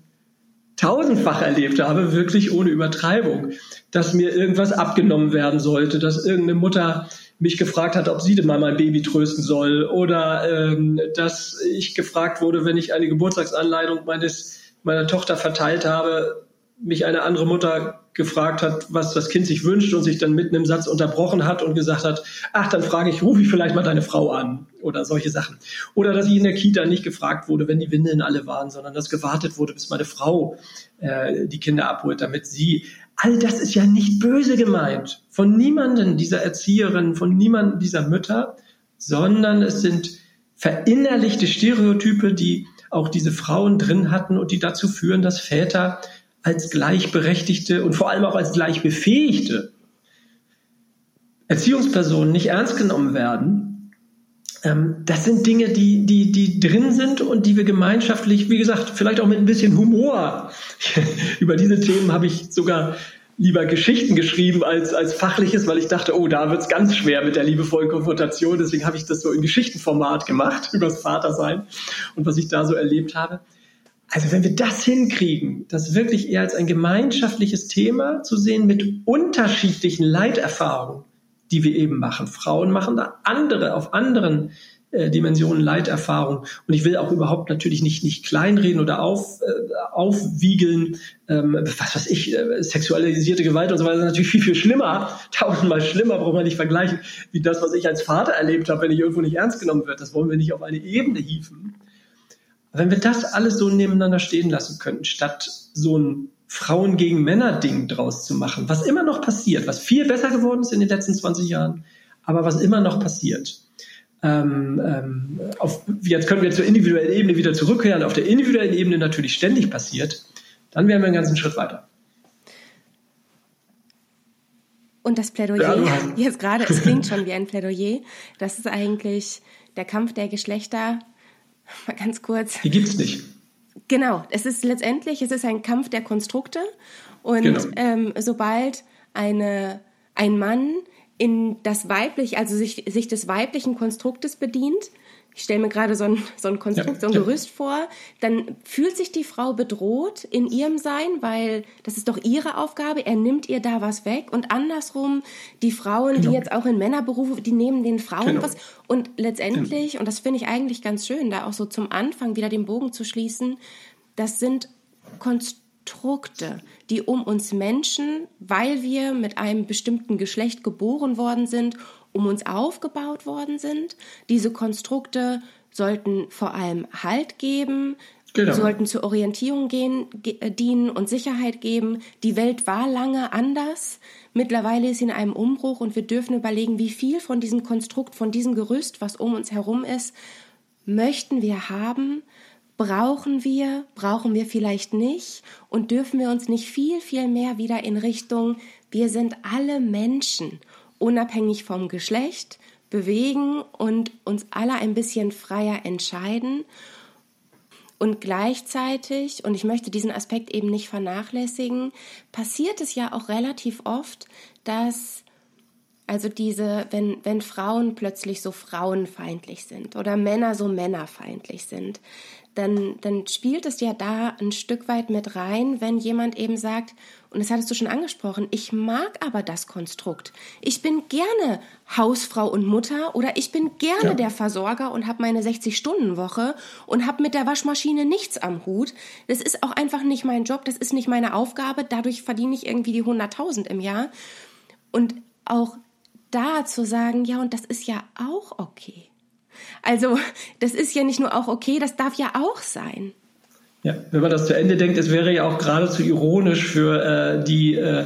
tausendfach erlebt habe, wirklich ohne Übertreibung, dass mir irgendwas abgenommen werden sollte, dass irgendeine Mutter mich gefragt hat, ob sie denn mal mein Baby trösten soll oder ähm, dass ich gefragt wurde, wenn ich eine Geburtstagsanleitung meines meiner Tochter verteilt habe, mich eine andere Mutter gefragt hat, was das Kind sich wünscht und sich dann mitten im Satz unterbrochen hat und gesagt hat, ach, dann frage ich, rufe ich vielleicht mal deine Frau an oder solche Sachen. Oder dass ich in der Kita nicht gefragt wurde, wenn die Windeln alle waren, sondern dass gewartet wurde, bis meine Frau äh, die Kinder abholt, damit sie. All das ist ja nicht böse gemeint von niemanden dieser Erzieherin, von niemanden dieser Mütter, sondern es sind verinnerlichte Stereotype, die auch diese Frauen drin hatten und die dazu führen, dass Väter als gleichberechtigte und vor allem auch als gleichbefähigte Erziehungspersonen nicht ernst genommen werden. Ähm, das sind Dinge, die, die, die drin sind und die wir gemeinschaftlich, wie gesagt, vielleicht auch mit ein bisschen Humor. Über diese Themen habe ich sogar lieber Geschichten geschrieben als, als fachliches, weil ich dachte, oh, da wird es ganz schwer mit der liebevollen Konfrontation. Deswegen habe ich das so in Geschichtenformat gemacht, übers Vatersein und was ich da so erlebt habe. Also wenn wir das hinkriegen, das wirklich eher als ein gemeinschaftliches Thema zu sehen mit unterschiedlichen Leiterfahrungen, die wir eben machen. Frauen machen da andere, auf anderen äh, Dimensionen Leiterfahrung. Und ich will auch überhaupt natürlich nicht, nicht kleinreden oder auf, äh, aufwiegeln, ähm, was weiß ich, äh, sexualisierte Gewalt und so weiter ist natürlich viel, viel schlimmer, tausendmal schlimmer, braucht man nicht vergleichen, wie das, was ich als Vater erlebt habe, wenn ich irgendwo nicht ernst genommen wird. Das wollen wir nicht auf eine Ebene hieven. Wenn wir das alles so nebeneinander stehen lassen könnten, statt so ein Frauen gegen Männer Ding draus zu machen, was immer noch passiert, was viel besser geworden ist in den letzten 20 Jahren, aber was immer noch passiert. Ähm, ähm, auf, jetzt können wir zur individuellen Ebene wieder zurückkehren, auf der individuellen Ebene natürlich ständig passiert, dann wären wir einen ganzen Schritt weiter. Und das Plädoyer, ja, jetzt gerade, es klingt schon wie ein Plädoyer, das ist eigentlich der Kampf der Geschlechter mal ganz kurz. Die gibt es nicht. Genau, es ist letztendlich, es ist ein Kampf der Konstrukte und genau. ähm, sobald eine, ein Mann in das weibliche, also sich, sich des weiblichen Konstruktes bedient, ich stelle mir gerade so ein, so ein Konstrukt, ja, so ein ja. Gerüst vor, dann fühlt sich die Frau bedroht in ihrem Sein, weil das ist doch ihre Aufgabe, er nimmt ihr da was weg und andersrum, die Frauen, genau. die jetzt auch in Männerberufe, die nehmen den Frauen genau. was und letztendlich, genau. und das finde ich eigentlich ganz schön, da auch so zum Anfang wieder den Bogen zu schließen, das sind Konstrukte, die um uns Menschen, weil wir mit einem bestimmten Geschlecht geboren worden sind, um uns aufgebaut worden sind. Diese Konstrukte sollten vor allem Halt geben, genau. sollten zur Orientierung gehen, äh, dienen und Sicherheit geben. Die Welt war lange anders. Mittlerweile ist sie in einem Umbruch und wir dürfen überlegen, wie viel von diesem Konstrukt, von diesem Gerüst, was um uns herum ist, möchten wir haben, brauchen wir, brauchen wir vielleicht nicht und dürfen wir uns nicht viel, viel mehr wieder in Richtung, wir sind alle Menschen unabhängig vom Geschlecht bewegen und uns alle ein bisschen freier entscheiden. Und gleichzeitig, und ich möchte diesen Aspekt eben nicht vernachlässigen, passiert es ja auch relativ oft, dass also diese, wenn, wenn Frauen plötzlich so frauenfeindlich sind oder Männer so männerfeindlich sind, dann, dann spielt es ja da ein Stück weit mit rein, wenn jemand eben sagt, und das hattest du schon angesprochen, ich mag aber das Konstrukt. Ich bin gerne Hausfrau und Mutter oder ich bin gerne ja. der Versorger und habe meine 60-Stunden-Woche und habe mit der Waschmaschine nichts am Hut. Das ist auch einfach nicht mein Job, das ist nicht meine Aufgabe, dadurch verdiene ich irgendwie die 100.000 im Jahr. Und auch da zu sagen, ja, und das ist ja auch okay. Also, das ist ja nicht nur auch okay, das darf ja auch sein. Ja, wenn man das zu Ende denkt, es wäre ja auch geradezu ironisch für äh, die äh,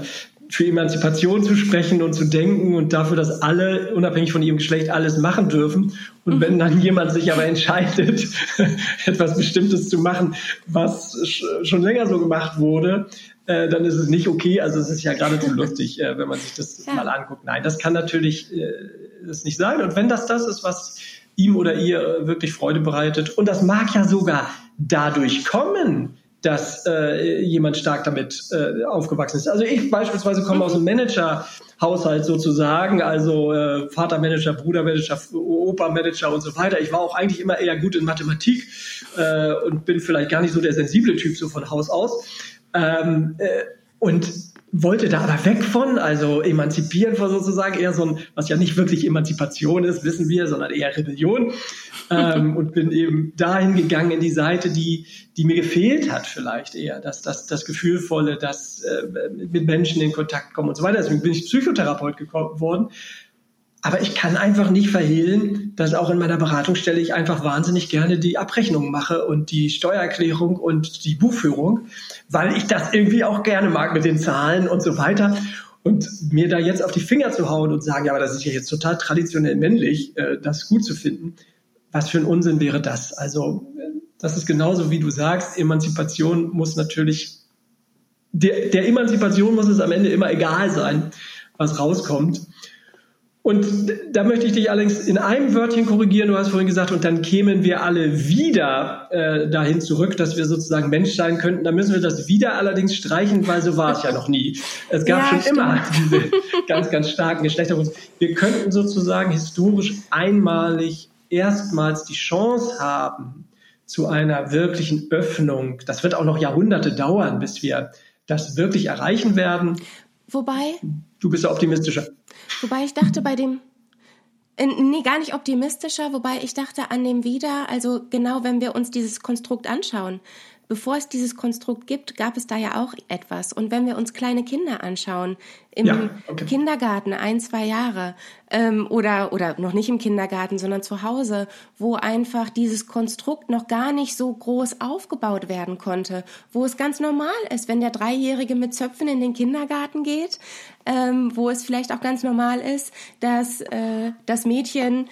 für Emanzipation zu sprechen und zu denken und dafür, dass alle, unabhängig von ihrem Geschlecht, alles machen dürfen. Und wenn dann jemand sich aber entscheidet, etwas Bestimmtes zu machen, was schon länger so gemacht wurde, äh, dann ist es nicht okay. Also es ist ja geradezu lustig, äh, wenn man sich das ja. mal anguckt. Nein, das kann natürlich äh, das nicht sein. Und wenn das das ist, was ihm oder ihr wirklich Freude bereitet, und das mag ja sogar dadurch kommen, dass äh, jemand stark damit äh, aufgewachsen ist. Also ich beispielsweise komme aus einem Manager-Haushalt sozusagen, also äh, Vatermanager, Brudermanager, Opa-Manager und so weiter. Ich war auch eigentlich immer eher gut in Mathematik äh, und bin vielleicht gar nicht so der sensible Typ so von Haus aus. Ähm, äh, und wollte da aber weg von, also emanzipieren von sozusagen eher so ein, was ja nicht wirklich Emanzipation ist, wissen wir, sondern eher Rebellion. ähm, und bin eben dahin gegangen in die Seite, die, die mir gefehlt hat vielleicht eher, dass das, das Gefühlvolle, das äh, mit Menschen in Kontakt kommen und so weiter. Deswegen bin ich Psychotherapeut geworden. Aber ich kann einfach nicht verhehlen, dass auch in meiner Beratungsstelle ich einfach wahnsinnig gerne die Abrechnung mache und die Steuererklärung und die Buchführung, weil ich das irgendwie auch gerne mag mit den Zahlen und so weiter. Und mir da jetzt auf die Finger zu hauen und sagen, ja, aber das ist ja jetzt total traditionell männlich, äh, das gut zu finden, was für ein Unsinn wäre das? Also das ist genauso wie du sagst, Emanzipation muss natürlich, der, der Emanzipation muss es am Ende immer egal sein, was rauskommt. Und da möchte ich dich allerdings in einem Wörtchen korrigieren. Du hast vorhin gesagt, und dann kämen wir alle wieder äh, dahin zurück, dass wir sozusagen Mensch sein könnten. Da müssen wir das wieder allerdings streichen, weil so war es ja noch nie. Es gab ja, schon stimmt. immer diese ganz, ganz starken Geschlechterunterschiede. Wir könnten sozusagen historisch einmalig erstmals die Chance haben zu einer wirklichen Öffnung. Das wird auch noch Jahrhunderte dauern, bis wir das wirklich erreichen werden. Wobei. Du bist ja optimistischer. Wobei ich dachte bei dem, nee, gar nicht optimistischer, wobei ich dachte an dem wieder, also genau wenn wir uns dieses Konstrukt anschauen, bevor es dieses Konstrukt gibt, gab es da ja auch etwas. Und wenn wir uns kleine Kinder anschauen, im ja, okay. Kindergarten, ein, zwei Jahre, ähm, oder, oder noch nicht im Kindergarten, sondern zu Hause, wo einfach dieses Konstrukt noch gar nicht so groß aufgebaut werden konnte, wo es ganz normal ist, wenn der Dreijährige mit Zöpfen in den Kindergarten geht, ähm, wo es vielleicht auch ganz normal ist, dass äh, das Mädchen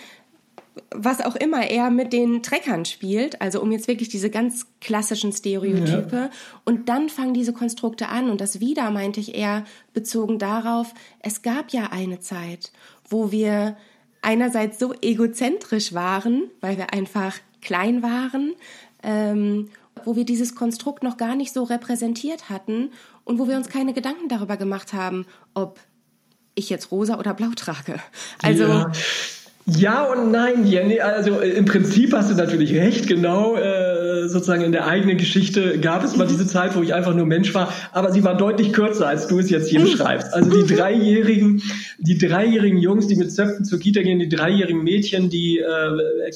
was auch immer er mit den Treckern spielt, also um jetzt wirklich diese ganz klassischen Stereotype. Ja. Und dann fangen diese Konstrukte an. Und das wieder meinte ich eher bezogen darauf, es gab ja eine Zeit, wo wir einerseits so egozentrisch waren, weil wir einfach klein waren, ähm, wo wir dieses Konstrukt noch gar nicht so repräsentiert hatten und wo wir uns keine Gedanken darüber gemacht haben, ob ich jetzt rosa oder blau trage. Also ja. Ja und nein, Jenny. Also äh, im Prinzip hast du natürlich recht, genau. Äh, sozusagen in der eigenen Geschichte gab es mal diese Zeit, wo ich einfach nur Mensch war, aber sie war deutlich kürzer, als du es jetzt hier beschreibst. Also die dreijährigen, die dreijährigen Jungs, die mit Zöpfen zur Kita gehen, die dreijährigen Mädchen, die äh,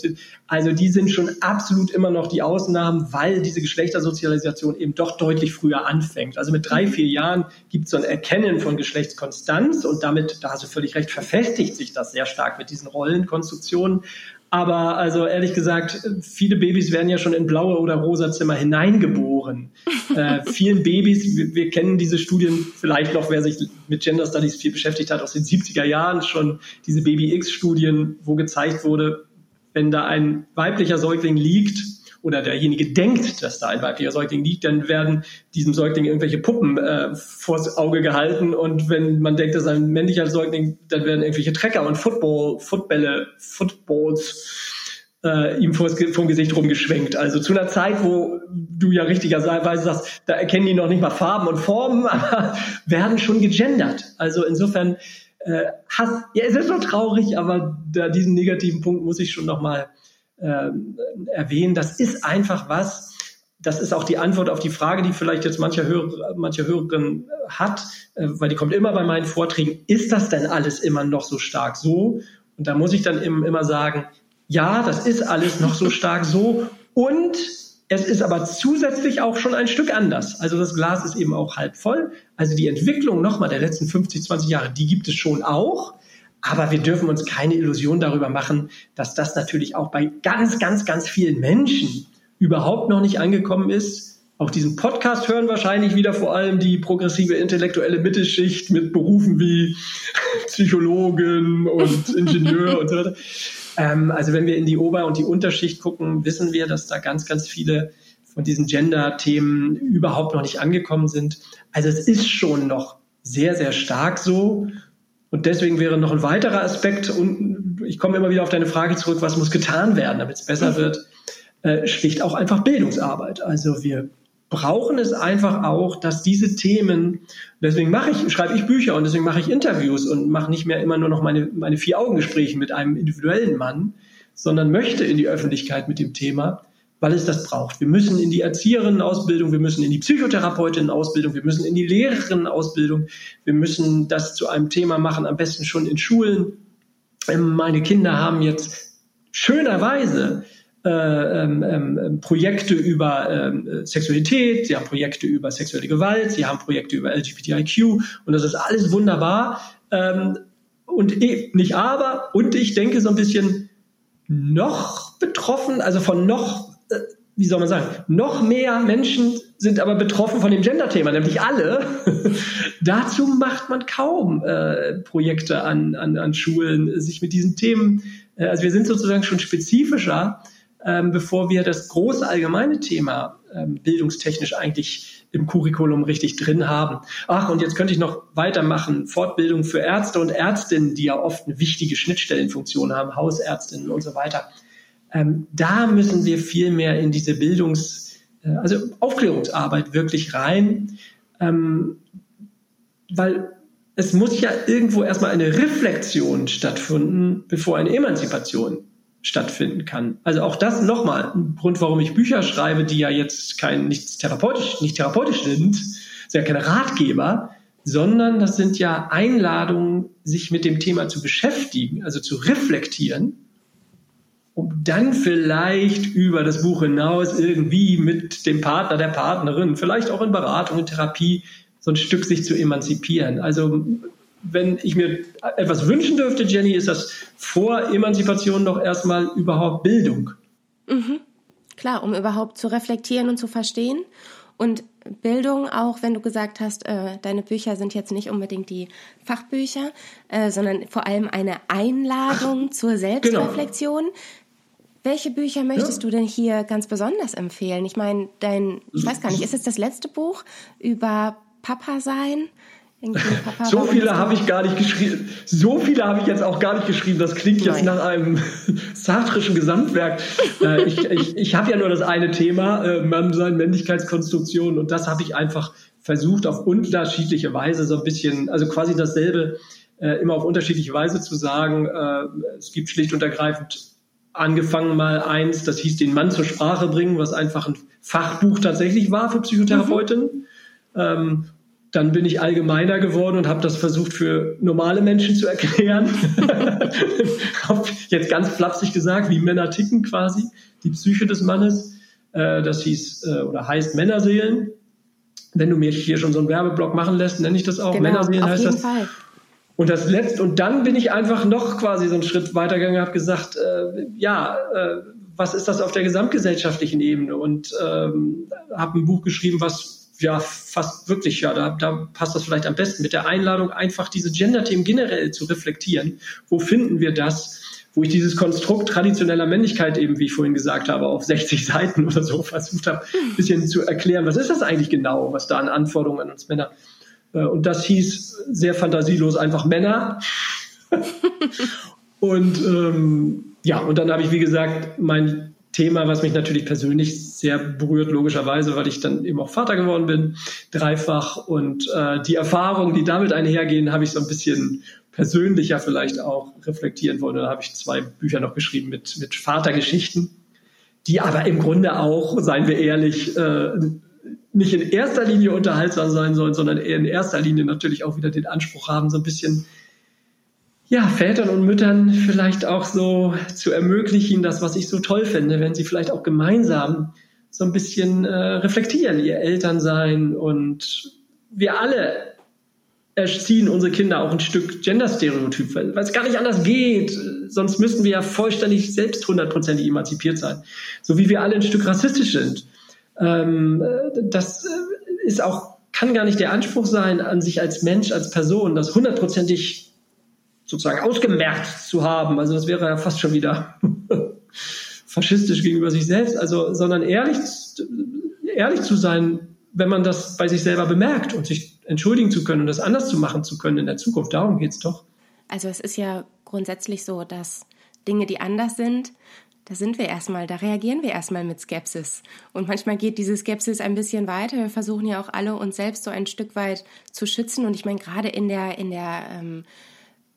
also die sind schon absolut immer noch die Ausnahmen, weil diese Geschlechtersozialisation eben doch deutlich früher anfängt. Also mit drei, vier Jahren gibt es so ein Erkennen von Geschlechtskonstanz und damit, da hast du völlig recht, verfestigt sich das sehr stark mit diesen Rollen. Konstruktionen. Aber also ehrlich gesagt, viele Babys werden ja schon in blaue oder rosa Zimmer hineingeboren. äh, vielen Babys, wir, wir, kennen diese Studien vielleicht noch, wer sich mit Gender Studies viel beschäftigt hat, aus den 70er Jahren schon diese Baby X-Studien, wo gezeigt wurde, wenn da ein weiblicher Säugling liegt, oder derjenige denkt, dass da ein weiblicher Säugling liegt, dann werden diesem Säugling irgendwelche Puppen äh, vors Auge gehalten und wenn man denkt, das ist ein männlicher Säugling, dann werden irgendwelche Trecker und Football, Footbälle, Footballs äh, ihm vors, vom Gesicht rumgeschwenkt. Also zu einer Zeit, wo du ja richtigerweise sagst, da erkennen die noch nicht mal Farben und Formen, aber werden schon gegendert. Also insofern äh, hast, ja, es ist so traurig, aber da diesen negativen Punkt muss ich schon noch mal äh, erwähnen. Das ist einfach was, das ist auch die Antwort auf die Frage, die vielleicht jetzt mancher Hörer, manche Hörerin hat, äh, weil die kommt immer bei meinen Vorträgen. Ist das denn alles immer noch so stark so? Und da muss ich dann immer sagen, ja, das ist alles noch so stark so. Und es ist aber zusätzlich auch schon ein Stück anders. Also das Glas ist eben auch halb voll. Also die Entwicklung nochmal der letzten 50, 20 Jahre, die gibt es schon auch. Aber wir dürfen uns keine Illusion darüber machen, dass das natürlich auch bei ganz, ganz, ganz vielen Menschen überhaupt noch nicht angekommen ist. Auch diesen Podcast hören wahrscheinlich wieder vor allem die progressive intellektuelle Mittelschicht mit Berufen wie Psychologen und Ingenieur und so weiter. Ähm, also wenn wir in die Ober- und die Unterschicht gucken, wissen wir, dass da ganz, ganz viele von diesen Gender-Themen überhaupt noch nicht angekommen sind. Also es ist schon noch sehr, sehr stark so. Und deswegen wäre noch ein weiterer Aspekt, und ich komme immer wieder auf deine Frage zurück, was muss getan werden, damit es besser wird, äh, schlicht auch einfach Bildungsarbeit. Also wir brauchen es einfach auch, dass diese Themen, deswegen mache ich, schreibe ich Bücher und deswegen mache ich Interviews und mache nicht mehr immer nur noch meine, meine vier Augengespräche mit einem individuellen Mann, sondern möchte in die Öffentlichkeit mit dem Thema, weil es das braucht. Wir müssen in die Erzieherinnenausbildung, wir müssen in die Psychotherapeutinnenausbildung, wir müssen in die Lehrerinnenausbildung, wir müssen das zu einem Thema machen, am besten schon in Schulen. Ähm, meine Kinder haben jetzt schönerweise äh, ähm, ähm, Projekte über ähm, Sexualität, sie haben Projekte über sexuelle Gewalt, sie haben Projekte über LGBTIQ und das ist alles wunderbar. Ähm, und eh, nicht aber, und ich denke so ein bisschen noch betroffen, also von noch äh, wie soll man sagen, noch mehr Menschen sind aber betroffen von dem Gender-Thema, nämlich alle. Dazu macht man kaum äh, Projekte an, an, an Schulen, sich mit diesen Themen, äh, also wir sind sozusagen schon spezifischer, ähm, bevor wir das große allgemeine Thema ähm, bildungstechnisch eigentlich im Curriculum richtig drin haben. Ach, und jetzt könnte ich noch weitermachen. Fortbildung für Ärzte und Ärztinnen, die ja oft eine wichtige Schnittstellenfunktion haben, Hausärztinnen und so weiter ähm, da müssen wir viel mehr in diese Bildungs-, äh, also Aufklärungsarbeit wirklich rein, ähm, weil es muss ja irgendwo erstmal eine Reflexion stattfinden, bevor eine Emanzipation stattfinden kann. Also auch das nochmal ein Grund, warum ich Bücher schreibe, die ja jetzt kein nichts therapeutisch, nicht therapeutisch sind, sind ja keine Ratgeber, sondern das sind ja Einladungen, sich mit dem Thema zu beschäftigen, also zu reflektieren um dann vielleicht über das Buch hinaus irgendwie mit dem Partner, der Partnerin, vielleicht auch in Beratung, in Therapie, so ein Stück sich zu emanzipieren. Also wenn ich mir etwas wünschen dürfte, Jenny, ist das vor Emanzipation doch erstmal überhaupt Bildung. Mhm. Klar, um überhaupt zu reflektieren und zu verstehen. Und Bildung auch, wenn du gesagt hast, äh, deine Bücher sind jetzt nicht unbedingt die Fachbücher, äh, sondern vor allem eine Einladung Ach, zur genau. Selbstreflexion. Genau. Welche Bücher möchtest ja. du denn hier ganz besonders empfehlen? Ich meine, dein, ich weiß gar nicht, ist es das letzte Buch über Papa sein? Papa so viele habe ich gar nicht geschrieben. So viele habe ich jetzt auch gar nicht geschrieben. Das klingt jetzt Nein. nach einem sartrischen Gesamtwerk. äh, ich ich, ich habe ja nur das eine Thema, äh, Mannsein, Männlichkeitskonstruktion. Und das habe ich einfach versucht, auf unterschiedliche Weise so ein bisschen, also quasi dasselbe, äh, immer auf unterschiedliche Weise zu sagen. Äh, es gibt schlicht und ergreifend angefangen mal eins, das hieß den Mann zur Sprache bringen, was einfach ein Fachbuch tatsächlich war für Psychotherapeutinnen. Mhm. Ähm, dann bin ich allgemeiner geworden und habe das versucht für normale Menschen zu erklären. Jetzt ganz flapsig gesagt, wie Männer ticken quasi, die Psyche des Mannes. Äh, das hieß äh, oder heißt Männerseelen. Wenn du mir hier schon so einen Werbeblock machen lässt, nenne ich das auch. Genau, Männerseelen heißt das. Fall. Und das letzte, und dann bin ich einfach noch quasi so einen Schritt weitergegangen, habe gesagt, äh, ja, äh, was ist das auf der gesamtgesellschaftlichen Ebene? Und ähm, habe ein Buch geschrieben, was ja fast wirklich, ja, da, da passt das vielleicht am besten mit der Einladung, einfach diese Gender-Themen generell zu reflektieren. Wo finden wir das? Wo ich dieses Konstrukt traditioneller Männlichkeit eben, wie ich vorhin gesagt habe, auf 60 Seiten oder so versucht habe, ein bisschen zu erklären, was ist das eigentlich genau, was da an Anforderungen an uns Männer äh, und das hieß sehr fantasielos einfach Männer. und ähm, ja, und dann habe ich, wie gesagt, mein Thema, was mich natürlich persönlich sehr berührt, logischerweise, weil ich dann eben auch Vater geworden bin, dreifach. Und äh, die Erfahrungen, die damit einhergehen, habe ich so ein bisschen persönlicher vielleicht auch reflektieren wollen. Da habe ich zwei Bücher noch geschrieben mit, mit Vatergeschichten, die aber im Grunde auch, seien wir ehrlich, äh, nicht in erster Linie unterhaltsam sein sollen, sondern eher in erster Linie natürlich auch wieder den Anspruch haben, so ein bisschen ja, Vätern und Müttern vielleicht auch so zu ermöglichen, das, was ich so toll finde, wenn sie vielleicht auch gemeinsam so ein bisschen äh, reflektieren, ihr Elternsein und wir alle erziehen unsere Kinder auch ein Stück Genderstereotyp, weil es gar nicht anders geht. Sonst müssten wir ja vollständig selbst hundertprozentig emanzipiert sein. So wie wir alle ein Stück rassistisch sind. Ähm, das äh, ist auch, kann gar nicht der Anspruch sein, an sich als Mensch, als Person, das hundertprozentig sozusagen ausgemerkt zu haben. Also das wäre ja fast schon wieder faschistisch gegenüber sich selbst. Also, sondern ehrlich, ehrlich zu sein, wenn man das bei sich selber bemerkt und sich entschuldigen zu können und das anders zu machen zu können in der Zukunft. Darum geht's doch. Also es ist ja grundsätzlich so, dass Dinge, die anders sind, da sind wir erstmal, da reagieren wir erstmal mit Skepsis. Und manchmal geht diese Skepsis ein bisschen weiter. Wir versuchen ja auch alle uns selbst so ein Stück weit zu schützen. Und ich meine, gerade in der, in der ähm,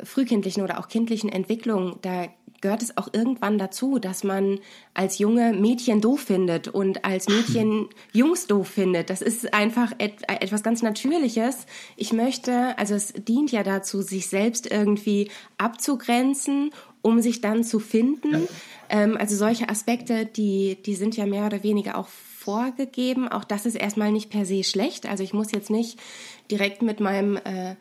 frühkindlichen oder auch kindlichen Entwicklung, da gehört es auch irgendwann dazu, dass man als Junge Mädchen doof findet und als Mädchen Jungs doof findet. Das ist einfach et etwas ganz Natürliches. Ich möchte, also es dient ja dazu, sich selbst irgendwie abzugrenzen, um sich dann zu finden. Ja. Ähm, also solche Aspekte, die, die sind ja mehr oder weniger auch vorgegeben. Auch das ist erstmal nicht per se schlecht. Also ich muss jetzt nicht direkt mit meinem äh,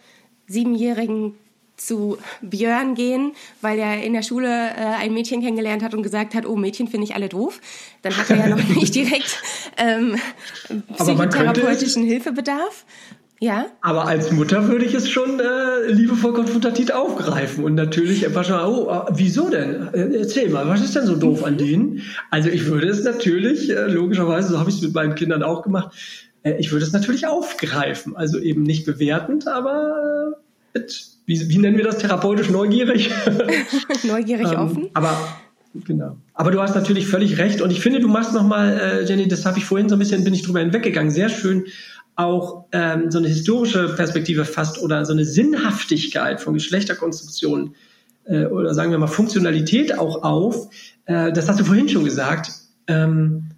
siebenjährigen zu Björn gehen, weil er in der Schule äh, ein Mädchen kennengelernt hat und gesagt hat, oh, Mädchen finde ich alle doof. Dann hat er ja noch nicht direkt ähm, psychotherapeutischen Hilfebedarf. Ja. Aber als Mutter würde ich es schon äh, liebevoll konfrontativ aufgreifen und natürlich einfach schon, oh, äh, wieso denn? Äh, erzähl mal, was ist denn so doof an denen? Also ich würde es natürlich, äh, logischerweise, so habe ich es mit meinen Kindern auch gemacht, äh, ich würde es natürlich aufgreifen. Also eben nicht bewertend, aber äh, mit wie, wie nennen wir das, therapeutisch neugierig? neugierig ähm, offen. Aber genau. Aber du hast natürlich völlig recht und ich finde, du machst nochmal, äh, Jenny, das habe ich vorhin so ein bisschen, bin ich drüber hinweggegangen, sehr schön auch ähm, so eine historische Perspektive fast oder so eine Sinnhaftigkeit von Geschlechterkonstruktion äh, oder sagen wir mal Funktionalität auch auf. Äh, das hast du vorhin schon gesagt. Ähm,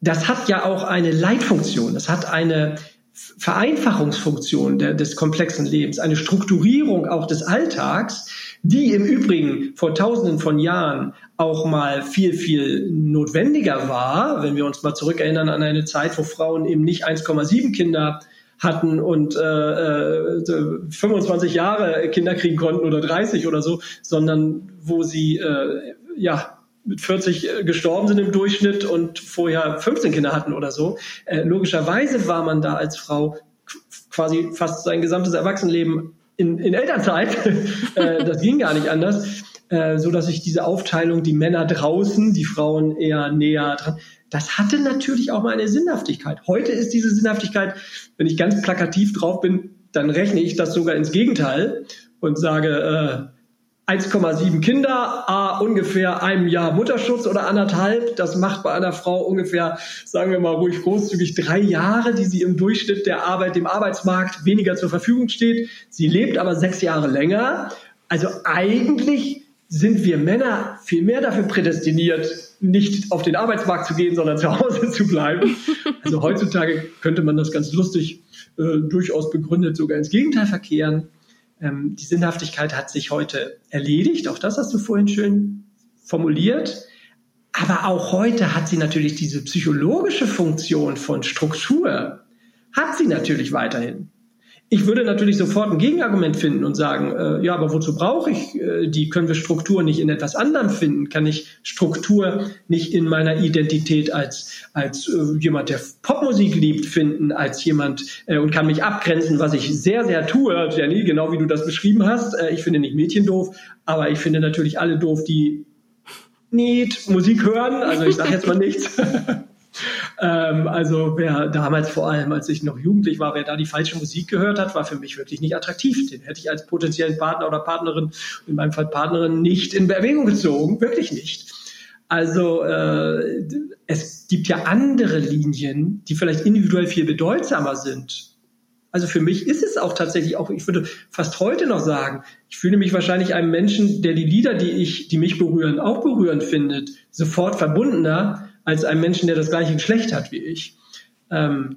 das hat ja auch eine Leitfunktion. Das hat eine Vereinfachungsfunktion der, des komplexen Lebens, eine Strukturierung auch des Alltags, die im Übrigen vor tausenden von Jahren auch mal viel, viel notwendiger war, wenn wir uns mal zurückerinnern an eine Zeit, wo Frauen eben nicht 1,7 Kinder hatten und äh, 25 äh, Jahre Kinder kriegen konnten oder 30 oder so, sondern wo sie äh, ja mit 40 äh, gestorben sind im Durchschnitt und vorher 15 Kinder hatten oder so. Äh, logischerweise war man da als Frau quasi fast sein gesamtes Erwachsenenleben in, in Elternzeit. äh, das ging gar nicht anders. Äh, so dass sich diese Aufteilung, die Männer draußen, die Frauen eher näher dran, das hatte natürlich auch mal eine Sinnhaftigkeit. Heute ist diese Sinnhaftigkeit, wenn ich ganz plakativ drauf bin, dann rechne ich das sogar ins Gegenteil und sage, äh, 1,7 Kinder, a ungefähr einem Jahr Mutterschutz oder anderthalb. Das macht bei einer Frau ungefähr, sagen wir mal ruhig großzügig, drei Jahre, die sie im Durchschnitt der Arbeit, dem Arbeitsmarkt weniger zur Verfügung steht. Sie lebt aber sechs Jahre länger. Also eigentlich sind wir Männer viel mehr dafür prädestiniert, nicht auf den Arbeitsmarkt zu gehen, sondern zu Hause zu bleiben. Also heutzutage könnte man das ganz lustig, äh, durchaus begründet sogar ins Gegenteil verkehren. Ähm, die Sinnhaftigkeit hat sich heute erledigt, auch das hast du vorhin schön formuliert. Aber auch heute hat sie natürlich diese psychologische Funktion von Struktur, hat sie natürlich weiterhin. Ich würde natürlich sofort ein Gegenargument finden und sagen, äh, ja, aber wozu brauche ich äh, die? Können wir Struktur nicht in etwas anderem finden? Kann ich Struktur nicht in meiner Identität als, als äh, jemand, der Popmusik liebt, finden, als jemand äh, und kann mich abgrenzen, was ich sehr, sehr tue, Jenny, genau wie du das beschrieben hast. Äh, ich finde nicht Mädchen doof, aber ich finde natürlich alle doof, die nicht Musik hören. Also ich sage jetzt mal nichts. Ähm, also wer damals vor allem, als ich noch jugendlich war, wer da die falsche Musik gehört hat, war für mich wirklich nicht attraktiv. Den hätte ich als potenziellen Partner oder Partnerin, in meinem Fall Partnerin, nicht in Erwägung gezogen, wirklich nicht. Also äh, es gibt ja andere Linien, die vielleicht individuell viel bedeutsamer sind. Also für mich ist es auch tatsächlich auch, ich würde fast heute noch sagen, ich fühle mich wahrscheinlich einem Menschen, der die Lieder, die ich, die mich berühren, auch berührend findet, sofort verbundener als einem Menschen, der das gleiche Geschlecht hat wie ich. Ähm,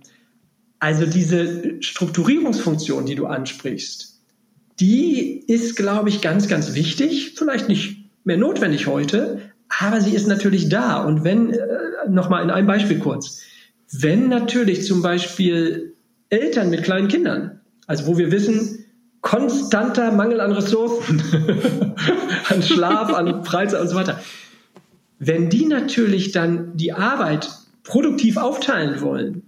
also diese Strukturierungsfunktion, die du ansprichst, die ist, glaube ich, ganz, ganz wichtig. Vielleicht nicht mehr notwendig heute, aber sie ist natürlich da. Und wenn, äh, nochmal in einem Beispiel kurz, wenn natürlich zum Beispiel Eltern mit kleinen Kindern, also wo wir wissen, konstanter Mangel an Ressourcen, an Schlaf, an Freizeit und so weiter, wenn die natürlich dann die Arbeit produktiv aufteilen wollen,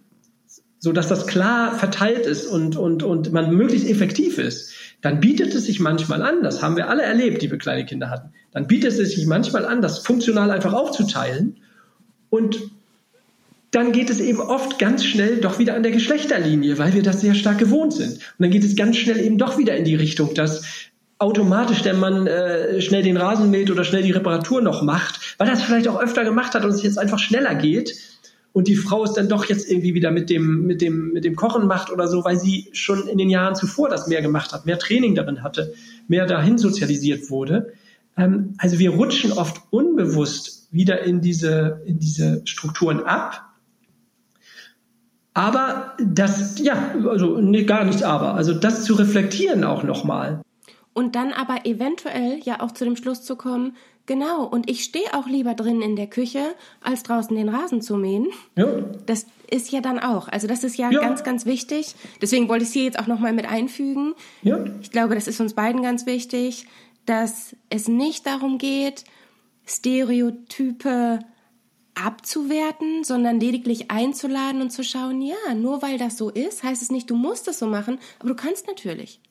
so dass das klar verteilt ist und, und, und man möglichst effektiv ist, dann bietet es sich manchmal an, das haben wir alle erlebt, die wir kleine Kinder hatten, dann bietet es sich manchmal an, das funktional einfach aufzuteilen und dann geht es eben oft ganz schnell doch wieder an der Geschlechterlinie, weil wir das sehr stark gewohnt sind. Und dann geht es ganz schnell eben doch wieder in die Richtung, dass automatisch der Mann äh, schnell den Rasen mäht oder schnell die Reparatur noch macht, weil er es vielleicht auch öfter gemacht hat und es jetzt einfach schneller geht. und die Frau es dann doch jetzt irgendwie wieder mit dem, mit dem, mit dem Kochen macht oder so, weil sie schon in den Jahren zuvor das mehr gemacht hat, mehr Training darin hatte, mehr dahin sozialisiert wurde. Ähm, also wir rutschen oft unbewusst wieder in diese, in diese Strukturen ab. Aber das, ja, also nee, gar nichts aber. Also das zu reflektieren auch nochmal. Und dann aber eventuell ja auch zu dem Schluss zu kommen, Genau, und ich stehe auch lieber drin in der Küche, als draußen den Rasen zu mähen. Ja. Das ist ja dann auch. Also das ist ja, ja. ganz, ganz wichtig. Deswegen wollte ich es hier jetzt auch nochmal mit einfügen. Ja. Ich glaube, das ist uns beiden ganz wichtig, dass es nicht darum geht, Stereotype abzuwerten, sondern lediglich einzuladen und zu schauen, ja, nur weil das so ist, heißt es nicht, du musst es so machen, aber du kannst natürlich.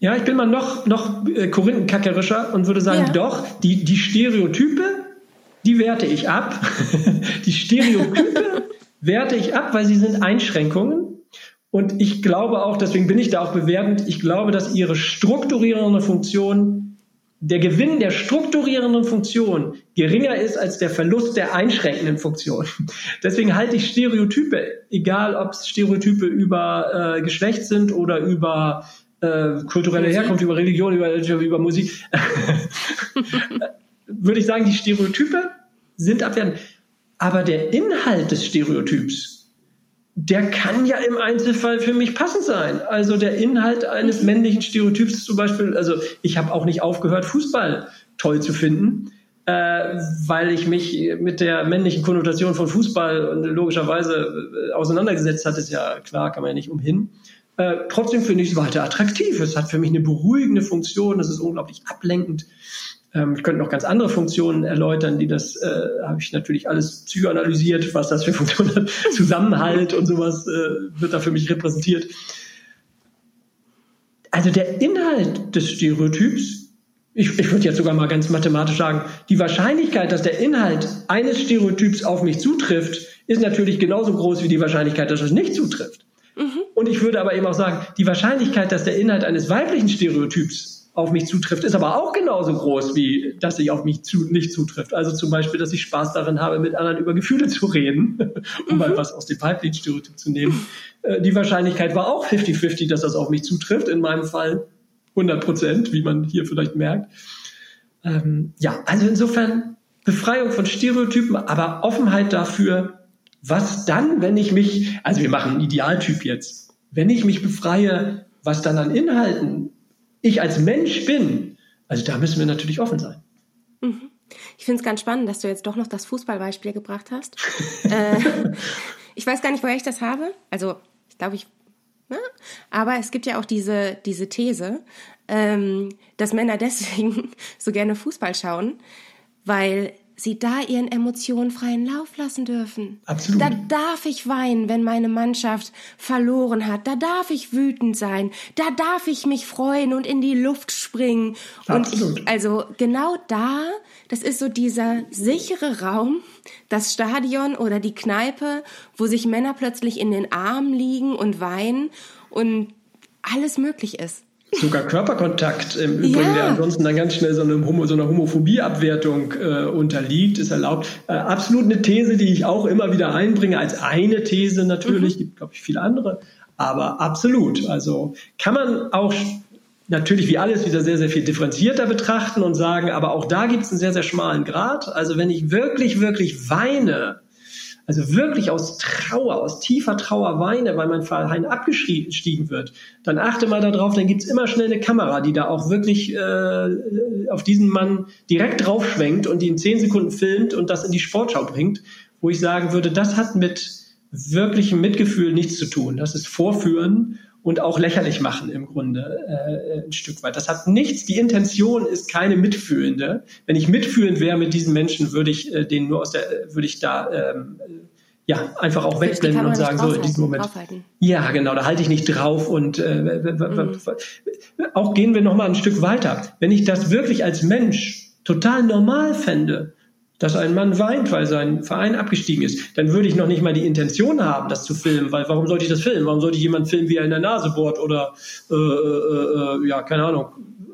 Ja, ich bin mal noch, noch äh, korinthenkackerischer und würde sagen, ja. doch, die, die Stereotype, die werte ich ab. die Stereotype werte ich ab, weil sie sind Einschränkungen. Und ich glaube auch, deswegen bin ich da auch bewertend, ich glaube, dass ihre strukturierende Funktion, der Gewinn der strukturierenden Funktion geringer ist als der Verlust der einschränkenden Funktion. Deswegen halte ich Stereotype, egal ob es Stereotype über äh, Geschlecht sind oder über äh, kulturelle Herkunft, über Religion, über, über Musik, würde ich sagen, die Stereotype sind abwertend. Aber der Inhalt des Stereotyps, der kann ja im Einzelfall für mich passend sein. Also der Inhalt eines männlichen Stereotyps zum Beispiel, also ich habe auch nicht aufgehört, Fußball toll zu finden, äh, weil ich mich mit der männlichen Konnotation von Fußball logischerweise äh, auseinandergesetzt hatte, ist ja klar, kann man ja nicht umhin. Äh, trotzdem finde ich es weiter attraktiv. Es hat für mich eine beruhigende Funktion, es ist unglaublich ablenkend. Ähm, ich könnte noch ganz andere Funktionen erläutern, die das äh, habe ich natürlich alles psychoanalysiert, was das für Funktionen hat. Zusammenhalt und sowas äh, wird da für mich repräsentiert. Also der Inhalt des Stereotyps, ich, ich würde jetzt sogar mal ganz mathematisch sagen, die Wahrscheinlichkeit, dass der Inhalt eines Stereotyps auf mich zutrifft, ist natürlich genauso groß wie die Wahrscheinlichkeit, dass es nicht zutrifft. Und ich würde aber eben auch sagen, die Wahrscheinlichkeit, dass der Inhalt eines weiblichen Stereotyps auf mich zutrifft, ist aber auch genauso groß, wie dass sich auf mich zu, nicht zutrifft. Also zum Beispiel, dass ich Spaß darin habe, mit anderen über Gefühle zu reden, um mhm. mal was aus dem weiblichen Stereotyp zu nehmen. Äh, die Wahrscheinlichkeit war auch 50-50, dass das auf mich zutrifft. In meinem Fall 100 Prozent, wie man hier vielleicht merkt. Ähm, ja, also insofern Befreiung von Stereotypen, aber Offenheit dafür, was dann, wenn ich mich, also wir machen einen Idealtyp jetzt, wenn ich mich befreie, was dann an Inhalten ich als Mensch bin, also da müssen wir natürlich offen sein. Mhm. Ich finde es ganz spannend, dass du jetzt doch noch das Fußballbeispiel gebracht hast. äh, ich weiß gar nicht, woher ich das habe. Also, ich glaube, ich. Ne? Aber es gibt ja auch diese, diese These, ähm, dass Männer deswegen so gerne Fußball schauen, weil sie da ihren Emotionen freien Lauf lassen dürfen. Absolut. Da darf ich weinen, wenn meine Mannschaft verloren hat. Da darf ich wütend sein. Da darf ich mich freuen und in die Luft springen. Absolut. Und ich, also genau da, das ist so dieser sichere Raum, das Stadion oder die Kneipe, wo sich Männer plötzlich in den Armen liegen und weinen und alles möglich ist sogar Körperkontakt im Übrigen, ja. der ansonsten dann ganz schnell so, einem Homo, so einer Homophobieabwertung äh, unterliegt, ist erlaubt. Äh, absolut eine These, die ich auch immer wieder einbringe, als eine These natürlich, mhm. gibt, glaube ich, viele andere, aber absolut. Also kann man auch natürlich wie alles wieder sehr, sehr viel differenzierter betrachten und sagen, aber auch da gibt es einen sehr, sehr schmalen Grad. Also wenn ich wirklich, wirklich weine, also wirklich aus Trauer, aus tiefer Trauer weine, weil mein Verein abgestiegen wird, dann achte mal darauf, dann gibt's immer schnell eine Kamera, die da auch wirklich äh, auf diesen Mann direkt draufschwenkt und ihn zehn Sekunden filmt und das in die Sportschau bringt, wo ich sagen würde, das hat mit wirklichem Mitgefühl nichts zu tun. Das ist Vorführen und auch lächerlich machen im Grunde äh, ein Stück weit. Das hat nichts, die Intention ist keine mitfühlende. Wenn ich mitfühlend wäre mit diesen Menschen, würde ich äh, den nur aus der, würde ich da ähm, ja einfach auch wegblenden und sagen, so in diesem Moment. Draufhalten. Ja, genau, da halte ich nicht drauf und äh, mhm. auch gehen wir nochmal ein Stück weiter. Wenn ich das wirklich als Mensch total normal fände, dass ein Mann weint, weil sein Verein abgestiegen ist, dann würde ich noch nicht mal die Intention haben, das zu filmen, weil warum sollte ich das filmen? Warum sollte ich jemanden filmen, wie er in der Nase bohrt oder äh, äh, äh, ja, keine Ahnung,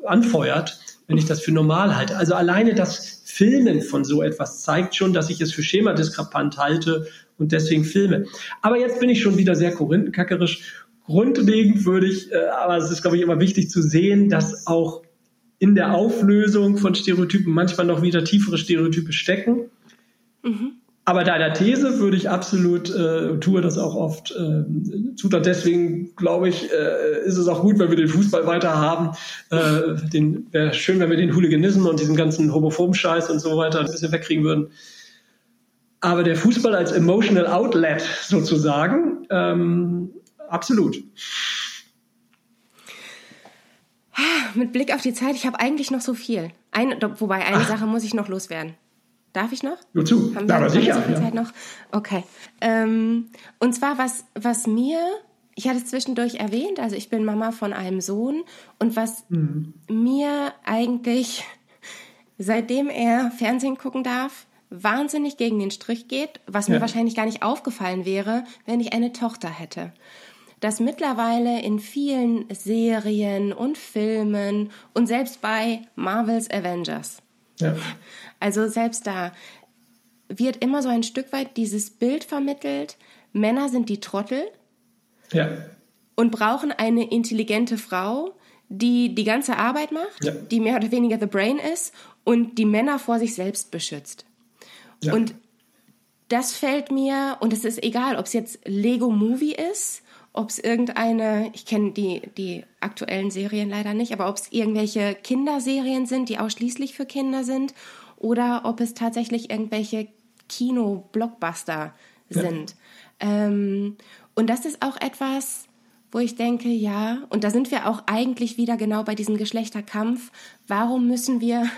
anfeuert, wenn ich das für normal halte? Also alleine das Filmen von so etwas zeigt schon, dass ich es für schemadiskrepant halte und deswegen Filme. Aber jetzt bin ich schon wieder sehr korinthenkackerisch. Grundlegend würde ich, äh, aber es ist, glaube ich, immer wichtig zu sehen, dass auch in der Auflösung von Stereotypen manchmal noch wieder tiefere Stereotype stecken. Mhm. Aber deiner These würde ich absolut, äh, tue das auch oft, äh, tut deswegen, glaube ich, äh, ist es auch gut, wenn wir den Fußball weiter haben. Äh, den wäre schön, wenn wir den Hooliganismus und diesen ganzen homophoben Scheiß und so weiter ein bisschen wegkriegen würden. Aber der Fußball als emotional Outlet sozusagen, ähm, absolut. Mit Blick auf die Zeit, ich habe eigentlich noch so viel. Ein, wobei, eine Ach. Sache muss ich noch loswerden. Darf ich noch? Nur zu. Haben wir, aber sicher. So viel ja. Zeit noch? Okay. Ähm, und zwar, was, was mir, ich hatte es zwischendurch erwähnt, also ich bin Mama von einem Sohn und was mhm. mir eigentlich, seitdem er Fernsehen gucken darf, wahnsinnig gegen den Strich geht, was mir ja. wahrscheinlich gar nicht aufgefallen wäre, wenn ich eine Tochter hätte. Dass mittlerweile in vielen Serien und Filmen und selbst bei Marvels Avengers ja. Also selbst da wird immer so ein Stück weit dieses Bild vermittelt, Männer sind die Trottel ja. und brauchen eine intelligente Frau, die die ganze Arbeit macht, ja. die mehr oder weniger the brain ist und die Männer vor sich selbst beschützt. Ja. Und das fällt mir, und es ist egal, ob es jetzt Lego Movie ist ob es irgendeine, ich kenne die, die aktuellen Serien leider nicht, aber ob es irgendwelche Kinderserien sind, die ausschließlich für Kinder sind, oder ob es tatsächlich irgendwelche Kino-Blockbuster sind. Ja. Ähm, und das ist auch etwas, wo ich denke, ja, und da sind wir auch eigentlich wieder genau bei diesem Geschlechterkampf. Warum müssen wir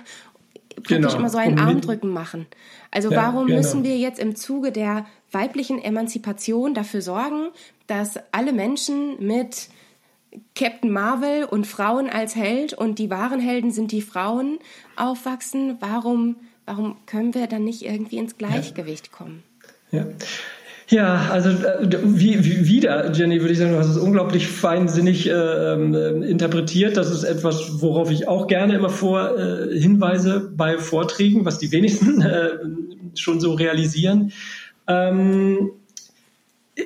praktisch genau. immer so einen Armdrücken machen? Also ja, warum genau. müssen wir jetzt im Zuge der weiblichen Emanzipation dafür sorgen, dass alle Menschen mit Captain Marvel und Frauen als Held und die wahren Helden sind die Frauen aufwachsen. Warum, warum können wir dann nicht irgendwie ins Gleichgewicht kommen? Ja. Ja, also äh, wie, wie, wieder, Jenny, würde ich sagen, du hast es unglaublich feinsinnig äh, äh, interpretiert. Das ist etwas, worauf ich auch gerne immer vor äh, hinweise bei Vorträgen, was die wenigsten äh, schon so realisieren. Ähm,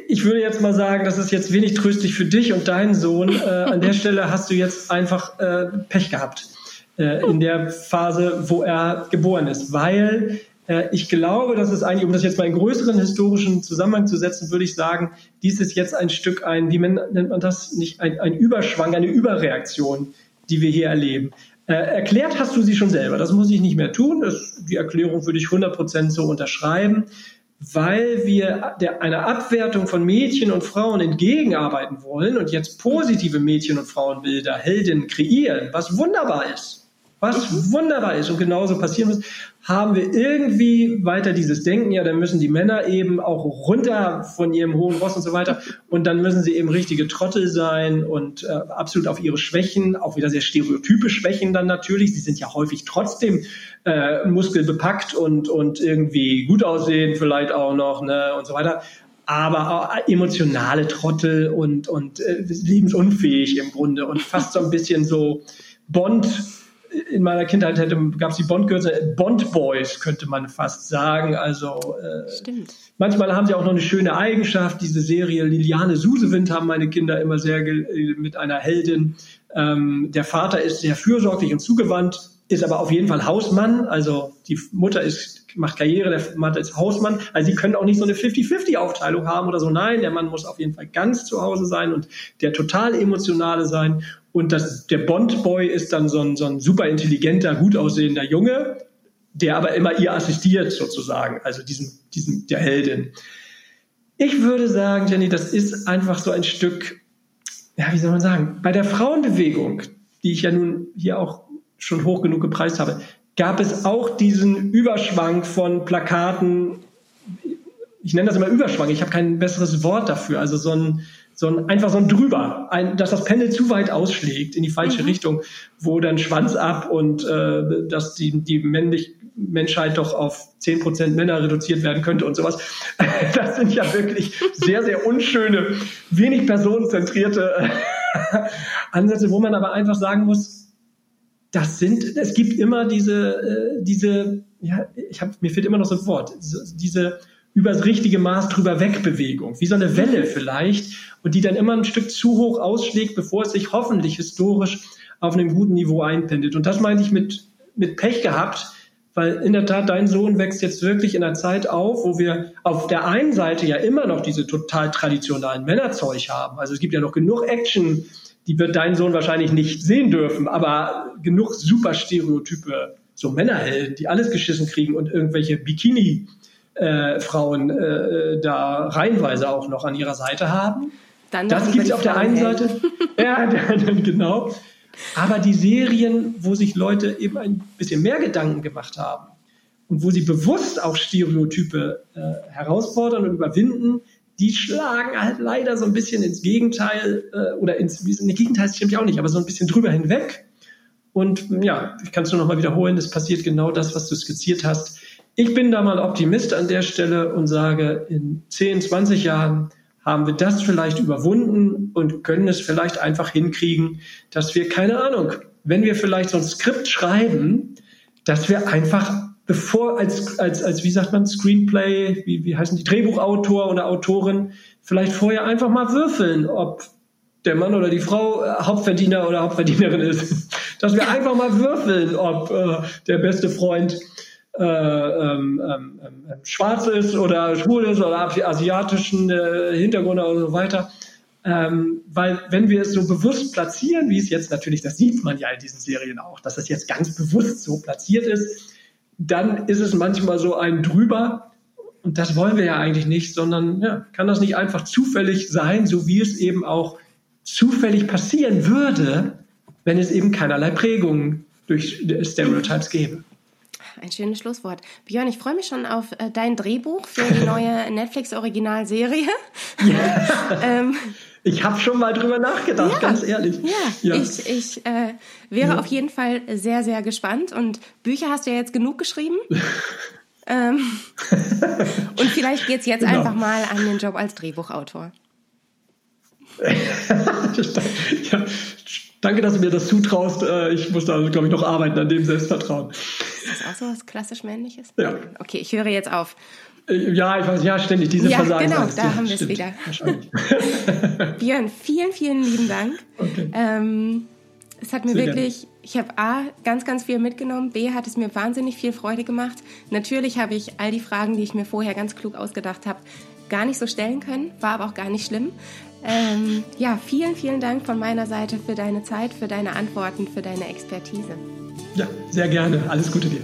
ich würde jetzt mal sagen, das ist jetzt wenig tröstlich für dich und deinen Sohn. Äh, an der Stelle hast du jetzt einfach äh, Pech gehabt äh, in der Phase, wo er geboren ist, weil äh, ich glaube, dass es eigentlich, um das jetzt mal in größeren historischen Zusammenhang zu setzen, würde ich sagen, dies ist jetzt ein Stück ein, wie man, nennt man das, nicht ein, ein Überschwang, eine Überreaktion, die wir hier erleben. Äh, erklärt hast du sie schon selber. Das muss ich nicht mehr tun. Das, die Erklärung würde ich 100% so unterschreiben weil wir der, einer Abwertung von Mädchen und Frauen entgegenarbeiten wollen und jetzt positive Mädchen- und Frauenbilder, Heldinnen kreieren, was wunderbar ist was mhm. wunderbar ist und genauso passieren muss, haben wir irgendwie weiter dieses Denken, ja, dann müssen die Männer eben auch runter von ihrem hohen Ross und so weiter und dann müssen sie eben richtige Trottel sein und äh, absolut auf ihre Schwächen, auch wieder sehr stereotype Schwächen dann natürlich, sie sind ja häufig trotzdem äh, muskelbepackt und, und irgendwie gut aussehen vielleicht auch noch ne, und so weiter, aber auch emotionale Trottel und, und äh, lebensunfähig im Grunde und fast so ein bisschen so Bond in meiner Kindheit gab es die Bond-Girls, Bond-Boys könnte man fast sagen. Also äh, Stimmt. manchmal haben sie auch noch eine schöne Eigenschaft. Diese Serie Liliane Susewind haben meine Kinder immer sehr mit einer Heldin. Ähm, der Vater ist sehr fürsorglich und zugewandt, ist aber auf jeden Fall Hausmann. Also die Mutter ist macht Karriere, der Mann ist Hausmann. Also sie können auch nicht so eine 50-50-Aufteilung haben oder so. Nein, der Mann muss auf jeden Fall ganz zu Hause sein und der total emotionale sein. Und das, der Bond-Boy ist dann so ein, so ein super intelligenter, gut aussehender Junge, der aber immer ihr assistiert sozusagen, also diesem, diesem, der Heldin. Ich würde sagen, Jenny, das ist einfach so ein Stück, ja, wie soll man sagen, bei der Frauenbewegung, die ich ja nun hier auch schon hoch genug gepreist habe, gab es auch diesen Überschwang von Plakaten. Ich nenne das immer Überschwang, ich habe kein besseres Wort dafür. Also so ein, so ein, einfach so ein drüber, ein, dass das Pendel zu weit ausschlägt in die falsche mhm. Richtung, wo dann Schwanz ab und äh, dass die, die männlich, Menschheit doch auf 10% Männer reduziert werden könnte und sowas. Das sind ja wirklich sehr, sehr unschöne, wenig personenzentrierte äh, Ansätze, wo man aber einfach sagen muss, das sind, es gibt immer diese, äh, diese, ja, ich habe, mir fehlt immer noch so ein Wort, diese übers richtige Maß drüber weg Bewegung, wie so eine Welle vielleicht, und die dann immer ein Stück zu hoch ausschlägt, bevor es sich hoffentlich historisch auf einem guten Niveau einpendelt. Und das meinte ich mit, mit Pech gehabt, weil in der Tat dein Sohn wächst jetzt wirklich in einer Zeit auf, wo wir auf der einen Seite ja immer noch diese total traditionalen Männerzeug haben. Also es gibt ja noch genug Action, die wird dein Sohn wahrscheinlich nicht sehen dürfen, aber genug super Stereotype, so Männerhelden, die alles geschissen kriegen und irgendwelche Bikini äh, Frauen äh, da reihenweise auch noch an ihrer Seite haben. Dann das gibt es auf der einen Seite. ja, genau. Aber die Serien, wo sich Leute eben ein bisschen mehr Gedanken gemacht haben und wo sie bewusst auch Stereotype äh, herausfordern und überwinden, die schlagen halt leider so ein bisschen ins Gegenteil äh, oder ins ne, Gegenteil stimmt ja auch nicht, aber so ein bisschen drüber hinweg. Und ja, ich kann es nur noch mal wiederholen, es passiert genau das, was du skizziert hast. Ich bin da mal Optimist an der Stelle und sage, in 10, 20 Jahren haben wir das vielleicht überwunden und können es vielleicht einfach hinkriegen, dass wir, keine Ahnung, wenn wir vielleicht so ein Skript schreiben, dass wir einfach bevor als, als, als wie sagt man, Screenplay, wie, wie heißen die, Drehbuchautor oder Autorin, vielleicht vorher einfach mal würfeln, ob der Mann oder die Frau Hauptverdiener oder Hauptverdienerin ist. Dass wir einfach mal würfeln, ob äh, der beste Freund äh, ähm, ähm, ähm, schwarz ist oder schwul ist oder asiatischen äh, Hintergrund oder so weiter. Ähm, weil wenn wir es so bewusst platzieren, wie es jetzt natürlich, das sieht man ja in diesen Serien auch, dass es jetzt ganz bewusst so platziert ist, dann ist es manchmal so ein drüber. Und das wollen wir ja eigentlich nicht, sondern ja, kann das nicht einfach zufällig sein, so wie es eben auch zufällig passieren würde, wenn es eben keinerlei Prägungen durch Stereotypes gäbe ein schönes Schlusswort. Björn, ich freue mich schon auf äh, dein Drehbuch für die neue Netflix-Originalserie. Ja. ähm, ich habe schon mal drüber nachgedacht, ja, ganz ehrlich. Ja, ja. ich, ich äh, wäre ja. auf jeden Fall sehr, sehr gespannt. Und Bücher hast du ja jetzt genug geschrieben. ähm, und vielleicht geht es jetzt genau. einfach mal an den Job als Drehbuchautor. ja, danke, dass du mir das zutraust. Äh, ich muss da, glaube ich, noch arbeiten an dem Selbstvertrauen. Ist das auch so was klassisch Männliches? Ja. Okay, ich höre jetzt auf. Äh, ja, ich weiß, ja, ständig diese ja, Versagen. Genau, da ja, haben wir es wieder. Björn, vielen, vielen lieben Dank. Okay. Ähm, es hat mir Sehr wirklich, gerne. ich habe A, ganz, ganz viel mitgenommen, B, hat es mir wahnsinnig viel Freude gemacht. Natürlich habe ich all die Fragen, die ich mir vorher ganz klug ausgedacht habe, gar nicht so stellen können, war aber auch gar nicht schlimm. Ähm, ja, vielen, vielen Dank von meiner Seite für deine Zeit, für deine Antworten, für deine Expertise. Ja, sehr gerne. Alles Gute dir.